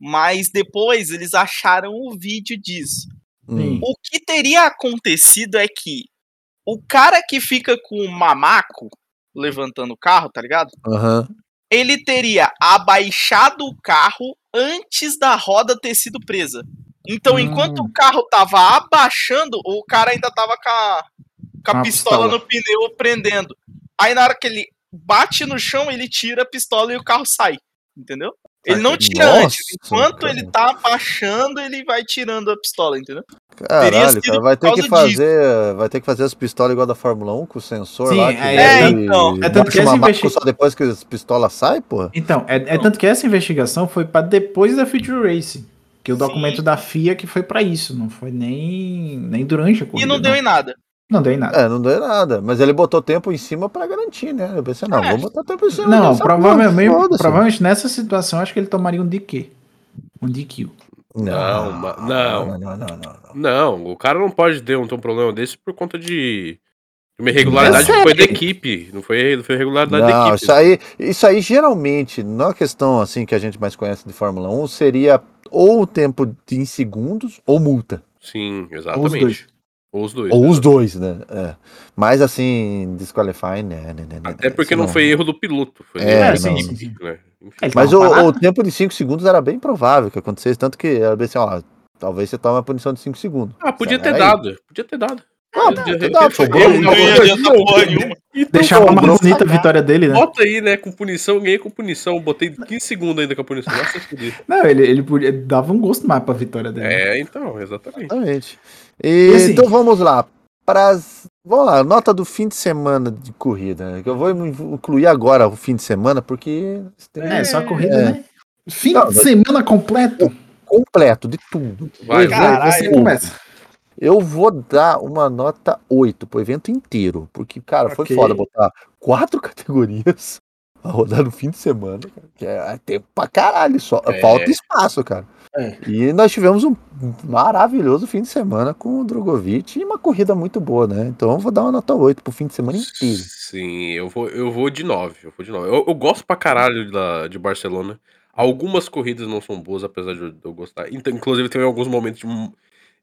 Mas depois eles acharam o vídeo disso. Hum. O que teria acontecido é que o cara que fica com o mamaco levantando o carro, tá ligado? Aham. Ele teria abaixado o carro antes da roda ter sido presa. Então, Hum. enquanto o carro tava abaixando, o cara ainda tava com a, com a pistola, pistola. no pneu prendendo. Aí na hora que ele bate no chão, ele tira a pistola e o carro sai. Entendeu? Ele não tira Nossa, antes. Enquanto cara. ele tá abaixando, ele vai tirando a pistola, entendeu? Caralho, cara, vai ter que causa disso. fazer, vai ter que fazer as pistolas igual da Fórmula 1 com o sensor Sim, lá. que é, é, então. É tanto que essa uma marca investi- só depois que as pistolas saem, porra. Então, é, é tanto que essa investigação foi pra depois da Future Race. Que o Sim. documento da FIA que foi pra isso, não foi nem, nem durante a corrida. E não deu em nada. Não deu em nada. É, não deu nada. Mas ele botou tempo em cima pra garantir, né? Eu pensei, não, É. vou botar tempo em cima. Não, provavelmente, porra, provavelmente nessa situação acho que ele tomaria um DQ. Um DQ. Não, não. não, não, não, não, não. Não, o cara não pode ter um, um problema desse por conta de uma irregularidade É que foi da equipe. Não foi, não foi irregularidade da Não, equipe. isso aí, isso aí geralmente, na questão assim que a gente mais conhece de Fórmula 1, seria ou o tempo em segundos ou multa. Sim, os exatamente. Ou os dois. Ou os exato. dois, né? É. Mas assim, disqualifying, né? né, né, né, Até porque isso não foi erro do piloto. Foi É, erro da equipe, né? Mas o, o tempo de 5 segundos era bem provável que acontecesse, tanto que era bem assim, ó, talvez você tome uma punição de 5 segundos. Ah, podia ter Aí- dado. Podia ter dado. Ah, podia ter dado, nenhuma. Então, Deixava Bruno bonita a vitória dele, né? Bota aí, né? Com punição, ganhei com punição. Botei 15 segundos ainda com a punição. Nossa. Não, ele, ele podia, ele dava um gosto mais pra vitória dele. É, então, exatamente. Exatamente. E, E assim- então vamos lá. Pras, vamos lá, nota do fim de semana de corrida. né, que Eu vou incluir agora o fim de semana, porque. É, só a corrida, É. né? Fim Não, de semana completo. completo de tudo. Vai, Caralho. Você começa. Eu vou dar uma nota 8 pro evento inteiro. Porque, cara, foi foda botar quatro [LAUGHS] categorias a rodar no fim de semana. cara, Que é tempo pra caralho só. É. Falta espaço, cara. É. E nós tivemos um maravilhoso fim de semana com o Drogovic e uma corrida muito boa, né? Então eu vou dar uma nota 8 pro fim de semana inteiro. Sim, eu vou, eu vou de 9. Eu vou de 9. Eu, eu gosto pra caralho da, de Barcelona. Algumas corridas não são boas, apesar de eu gostar. Então, inclusive, teve alguns momentos de,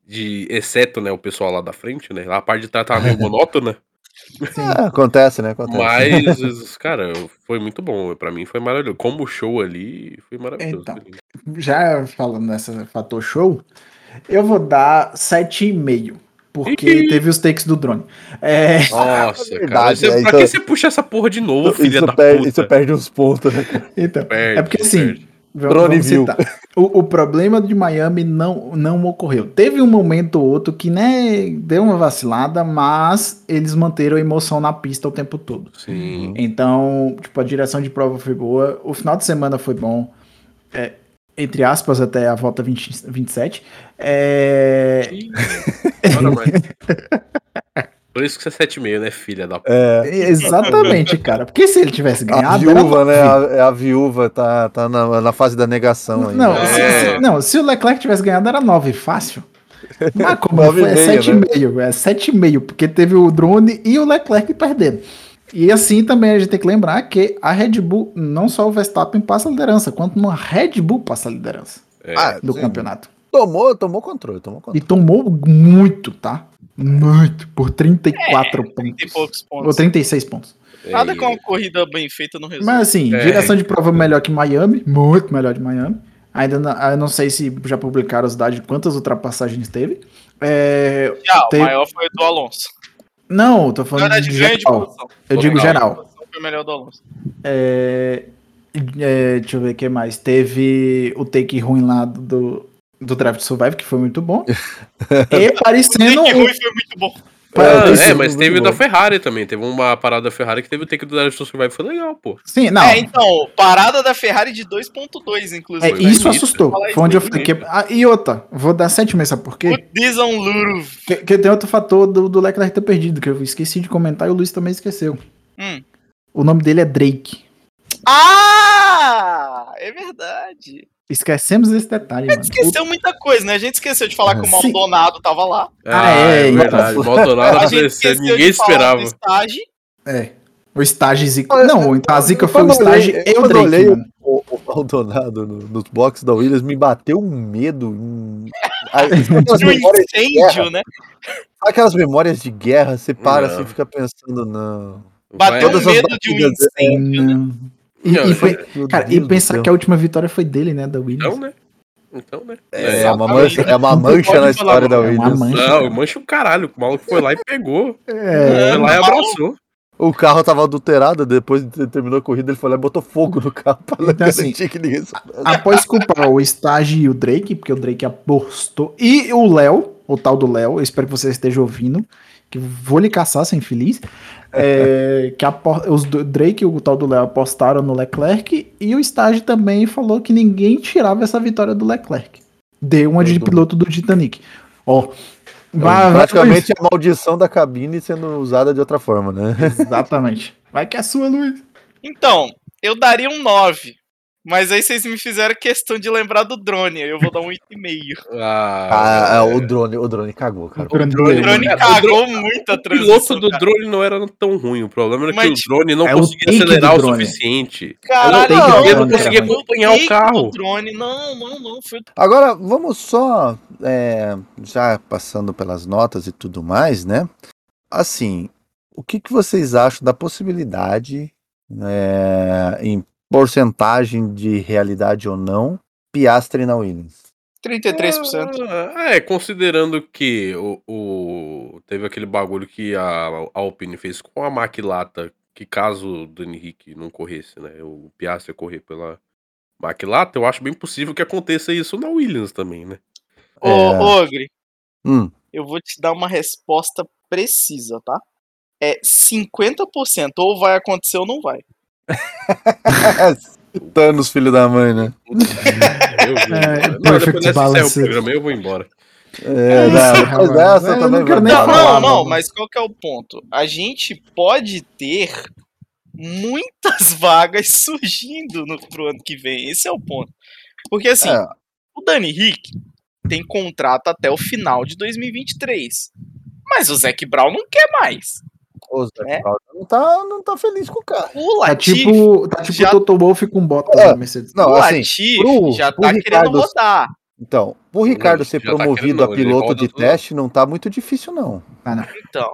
de. Exceto, né, o pessoal lá da frente, né? A parte de trás tava meio monótona. É, acontece, né? Acontece. Mas, [LAUGHS] cara, foi muito bom. Pra mim foi maravilhoso. Como show ali, foi maravilhoso. Então. Já falando nessa fator show, eu vou dar 7,5. Porque teve os takes do drone. É, Nossa, [LAUGHS] cara. verdade, Você, é, pra isso- que você puxa essa porra de novo, filha isso, da perde, puta? isso perde uns pontos, né? cara? então, Perde, é porque assim, perde. Vamos, Drone vamos. O, o problema de Miami não, não ocorreu. Teve um momento ou outro que, né, deu uma vacilada, mas eles manteram a emoção na pista o tempo todo. Sim. Então, tipo, a direção de prova foi boa. O final de semana foi bom. É, entre aspas, até a volta 20, 27. É, mais. [LAUGHS] Por isso que você é 7,5, né, filha da puta? É, exatamente, cara. Porque se ele tivesse a ganhado. era viúva, né? A, a viúva tá, tá na, na fase da negação aí. Não, né? se, É. se- não, se o Leclerc tivesse ganhado, era 9, fácil. Mas [LAUGHS] como foi, e é meio, 7,5. É 7,5, porque teve o drone e o Leclerc perdendo. E assim também a gente tem que lembrar que a Red Bull, não só o Verstappen passa a liderança, quanto uma Red Bull passa a liderança É. Ah, do sim. campeonato. Tomou, tomou controle, tomou E controle. tomou muito, tá? Muito. Por 34 Tem pontos. poucos Ou pontos. 36 pontos. Nada E- com uma corrida bem feita no resumo. Mas assim, É. direção de prova melhor que Miami, muito melhor de Miami. Ainda não, eu não sei se já publicaram os dados de quantas ultrapassagens teve. É, Já, tem- o maior foi o do Alonso. não, tô falando verdade, de ganho de geral. posição. Eu digo Total. geral. Foi melhor do Alonso. É, é, deixa eu ver o que mais. Teve o take ruim lá do, do Draft Survive, que foi muito bom. [LAUGHS] e parecendo. O take um- foi muito bom. Ah, parecendo- é, mas teve o da. Ferrari também. Teve uma parada da Ferrari que teve o take do Drive to Survive. Foi legal, pô. Sim, não. É, então, parada da Ferrari de 2.2, inclusive. É, isso bonito. assustou. Foi onde eu isso, que. Ah, e outra, vou dar 7 meses, sabe por quê? Put this on Luro. Que, que tem outro fator do, do Leclerc ter perdido, que eu esqueci de comentar e o Luiz também esqueceu. Hum. O nome dele é Drake. Ah! É verdade. Esquecemos esse detalhe, mano. Esqueceu muita coisa, né? A gente esqueceu de falar que o Sim. Maldonado tava lá. Ah, é, verdade. então. Maldonado A gente apareceu, ninguém de falar esperava. do estágio. O, é. O estágio Zica. Não, então a Zica foi o eu estágio e o quando eu Drake, olhei mano. o, o Maldonado no- nos boxes da Williams me bateu um medo. Em... [LAUGHS] De um memórias de guerra, incêndio, né? sabe aquelas memórias de guerra, você para Não. assim e fica pensando, não. Bateu Vai- um medo de um é. incêndio, né? E, Não, e foi- Meu cara, e pensar que a última vitória foi dele, né? Da Williams. Então, né? Então, né? É, É, uma mancha, é uma mancha na falar, história da não, é uma Williams. mancha. Não, mancha o caralho. O maluco foi lá e pegou. É, Foi lá e abraçou. O carro tava adulterado, depois de ter terminou a corrida, ele foi lá e botou fogo no carro pra Então, assim, que ninguém soubesse. após culpar o estágio e o Drake, porque o Drake apostou, e o Léo, o tal do Léo, eu espero que você esteja ouvindo, que eu vou lhe caçar, sem infeliz, é, que os Drake e o tal do Léo apostaram no Leclerc, e o estágio também falou que ninguém tirava essa vitória do Leclerc. Deu uma de piloto do Titanic. Ó, vai- Praticamente a maldição da cabine sendo usada de outra forma, né? Exatamente. Vai que é sua, Luiz. Então, eu daria um 9. Mas aí vocês me fizeram questão de lembrar do drone. aí Eu vou dar um 8,5. [LAUGHS] Ah, Ah, é, o drone, o drone cagou, cara. O drone o cagou muito a O piloto transição. do cara. drone não era tão ruim. O problema era que Mas, o drone não é o conseguia acelerar o drone. suficiente. Caralho, não, Ele não drone, conseguia acompanhar o carro. do drone. Não, não, não. Foi Agora, vamos só, é, já passando pelas notas e tudo mais, né? Assim, o que, que vocês acham da possibilidade, é, em porcentagem de realidade ou não, Piastre na Williams? 33%. Ah, é, considerando que o, o- teve aquele bagulho que a Alpine fez com a Maquilata, que caso o Dani Henrique não corresse, né, o Piastri ia correr pela Maquilata, eu acho bem possível que aconteça isso na Williams também, né? Ô, É. Ogre, Hum, eu vou te dar uma resposta precisa, tá? É 50%. Ou vai acontecer ou não vai. [LAUGHS] Thanos, filho da mãe, né? Eu vi. É, não, depois dessa o programa, eu vou embora. É, isso, não, também não Não, não, mas qual que é o ponto? A gente pode ter muitas [LAUGHS] vagas surgindo no, pro ano que vem. Esse é o ponto. Porque assim, É. o Dani Rick tem contrato até o final de 2023. Mas o Zac Brown não quer mais. O Zac É. Brown não tá, não tá feliz com o carro. O Tá Latifi, tipo, tá tipo já- o Toto Wolff com bota É. da Mercedes. Não, o assim, Latifi pro- já pro tá Ricardo- querendo rodar. Então, o Ricardo ser já tá promovido querendo, a não, piloto de tudo. teste não tá muito difícil, não. Então,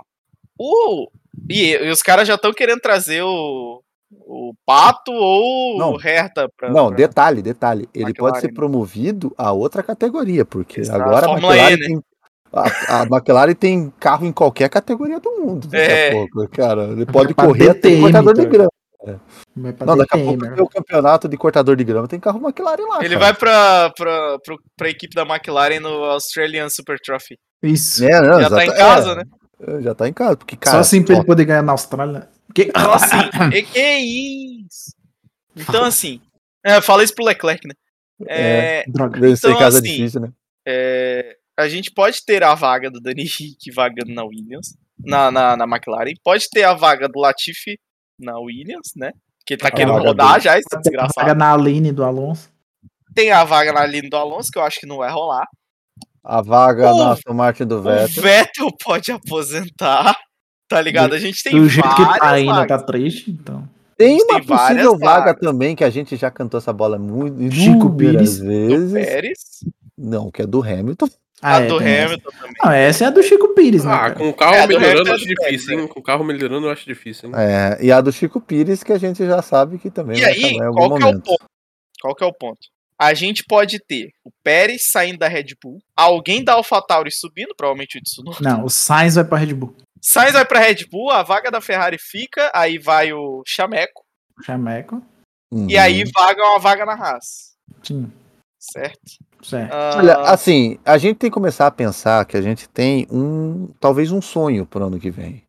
o... E, e os caras já estão querendo trazer o, o Pato ou Não. o Herta pra... Não, pra- detalhe, detalhe. Ele McLaren, pode ser né? promovido a outra categoria, porque Exato, agora a Fórmula McLaren, E, né? tem, a, a McLaren tem carro em qualquer categoria do mundo. Daqui É. a pouco, cara. Ele pode pra correr até DTM, cortador de tá? grama. Vai pra Não, daqui a pouco né? tem o campeonato de cortador de grama, tem carro McLaren lá. Ele cara. vai pra, pra, pra equipe da McLaren no Australian Super Trophy. Isso. É, não, Já tá em exata- casa, é, né? é, Já tá em casa, porque, cara. Só assim pra ele poder ganhar na Austrália. Que... [LAUGHS] Então, assim, e que isso? Então, assim, é, fala isso pro Leclerc, né? É, Droga. vencer então, em casa assim, é difícil, né? é, a gente pode ter a vaga do Dani Rick vagando na Williams, na, na, na McLaren, pode ter a vaga do Latifi na Williams, né? Que ele tá A querendo vaga rodar dele. já, esse Vaga desgraçado. na Aline do Alonso. Tem a vaga na linha do Alonso, que eu acho que não vai rolar. A vaga o- na Aston Martin do O Vettel. Vettel pode aposentar, tá ligado? A gente tem Do jeito que várias tá ainda, tá triste, então. Tem tem uma várias possível vaga vagas. também que a gente já cantou essa bola muito Chico Pires. do vezes. Pérez, Não, que é do Hamilton. A é, do tem essa. Hamilton também. Não, essa é a do Chico Pires, né? Ah, cara? com o carro É, do melhorando Hamilton eu acho é Pérez, difícil, hein? Com o carro melhorando eu acho difícil, hein? É, e a do Chico Pires, que a gente já sabe que também E vai aí, acabar em algum qual que é o momento. ponto? Qual que é o ponto? A gente pode ter o Pérez saindo da Red Bull, alguém da AlphaTauri subindo, provavelmente o Tsunoda. Não, o Sainz vai pra Red Bull. Sainz vai pra Red Bull, a vaga da Ferrari fica, aí vai o Chameco, Chameco. Uhum. e aí vaga uma vaga na Haas, Sim, certo? Certo. Ah, Olha, assim, a gente tem que começar a pensar que a gente tem um, talvez um sonho pro ano que vem.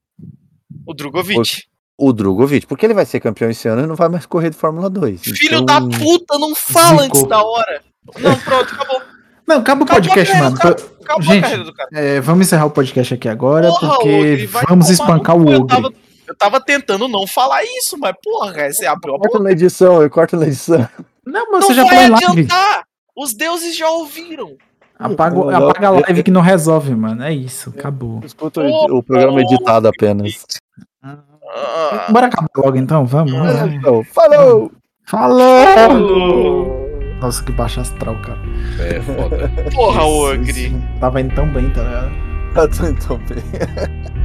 o Drogovic. O Drogovic, porque ele vai ser campeão esse ano e não vai mais correr de Fórmula 2. Filho Então, da puta, não fala Zicou. antes da hora. Não, pronto, acabou. Não, acaba o Acabou podcast, a mano. Acabou Gente, a carreira do cara. É, vamos encerrar o podcast aqui agora, Porra, porque vamos espancar o. Eu Ogre. tava, eu tava tentando não falar isso, mas porra, você abriu a Corta boca. na edição, eu corto na edição. Não, mas Não você já vai falou live. adiantar. Os deuses já ouviram. Apaga, Não, apaga a eu- live que não resolve, mano. É isso, acabou. Escuta o, o programa editado apenas. Ah, Bora acabar logo então, vamos. Ah. vamos. Então, falou! Falou! Nossa, que baixo astral, cara. É foda. [LAUGHS] Porra, Ogre. Tava indo tão bem, tá ligado? Tá tudo bem. [LAUGHS]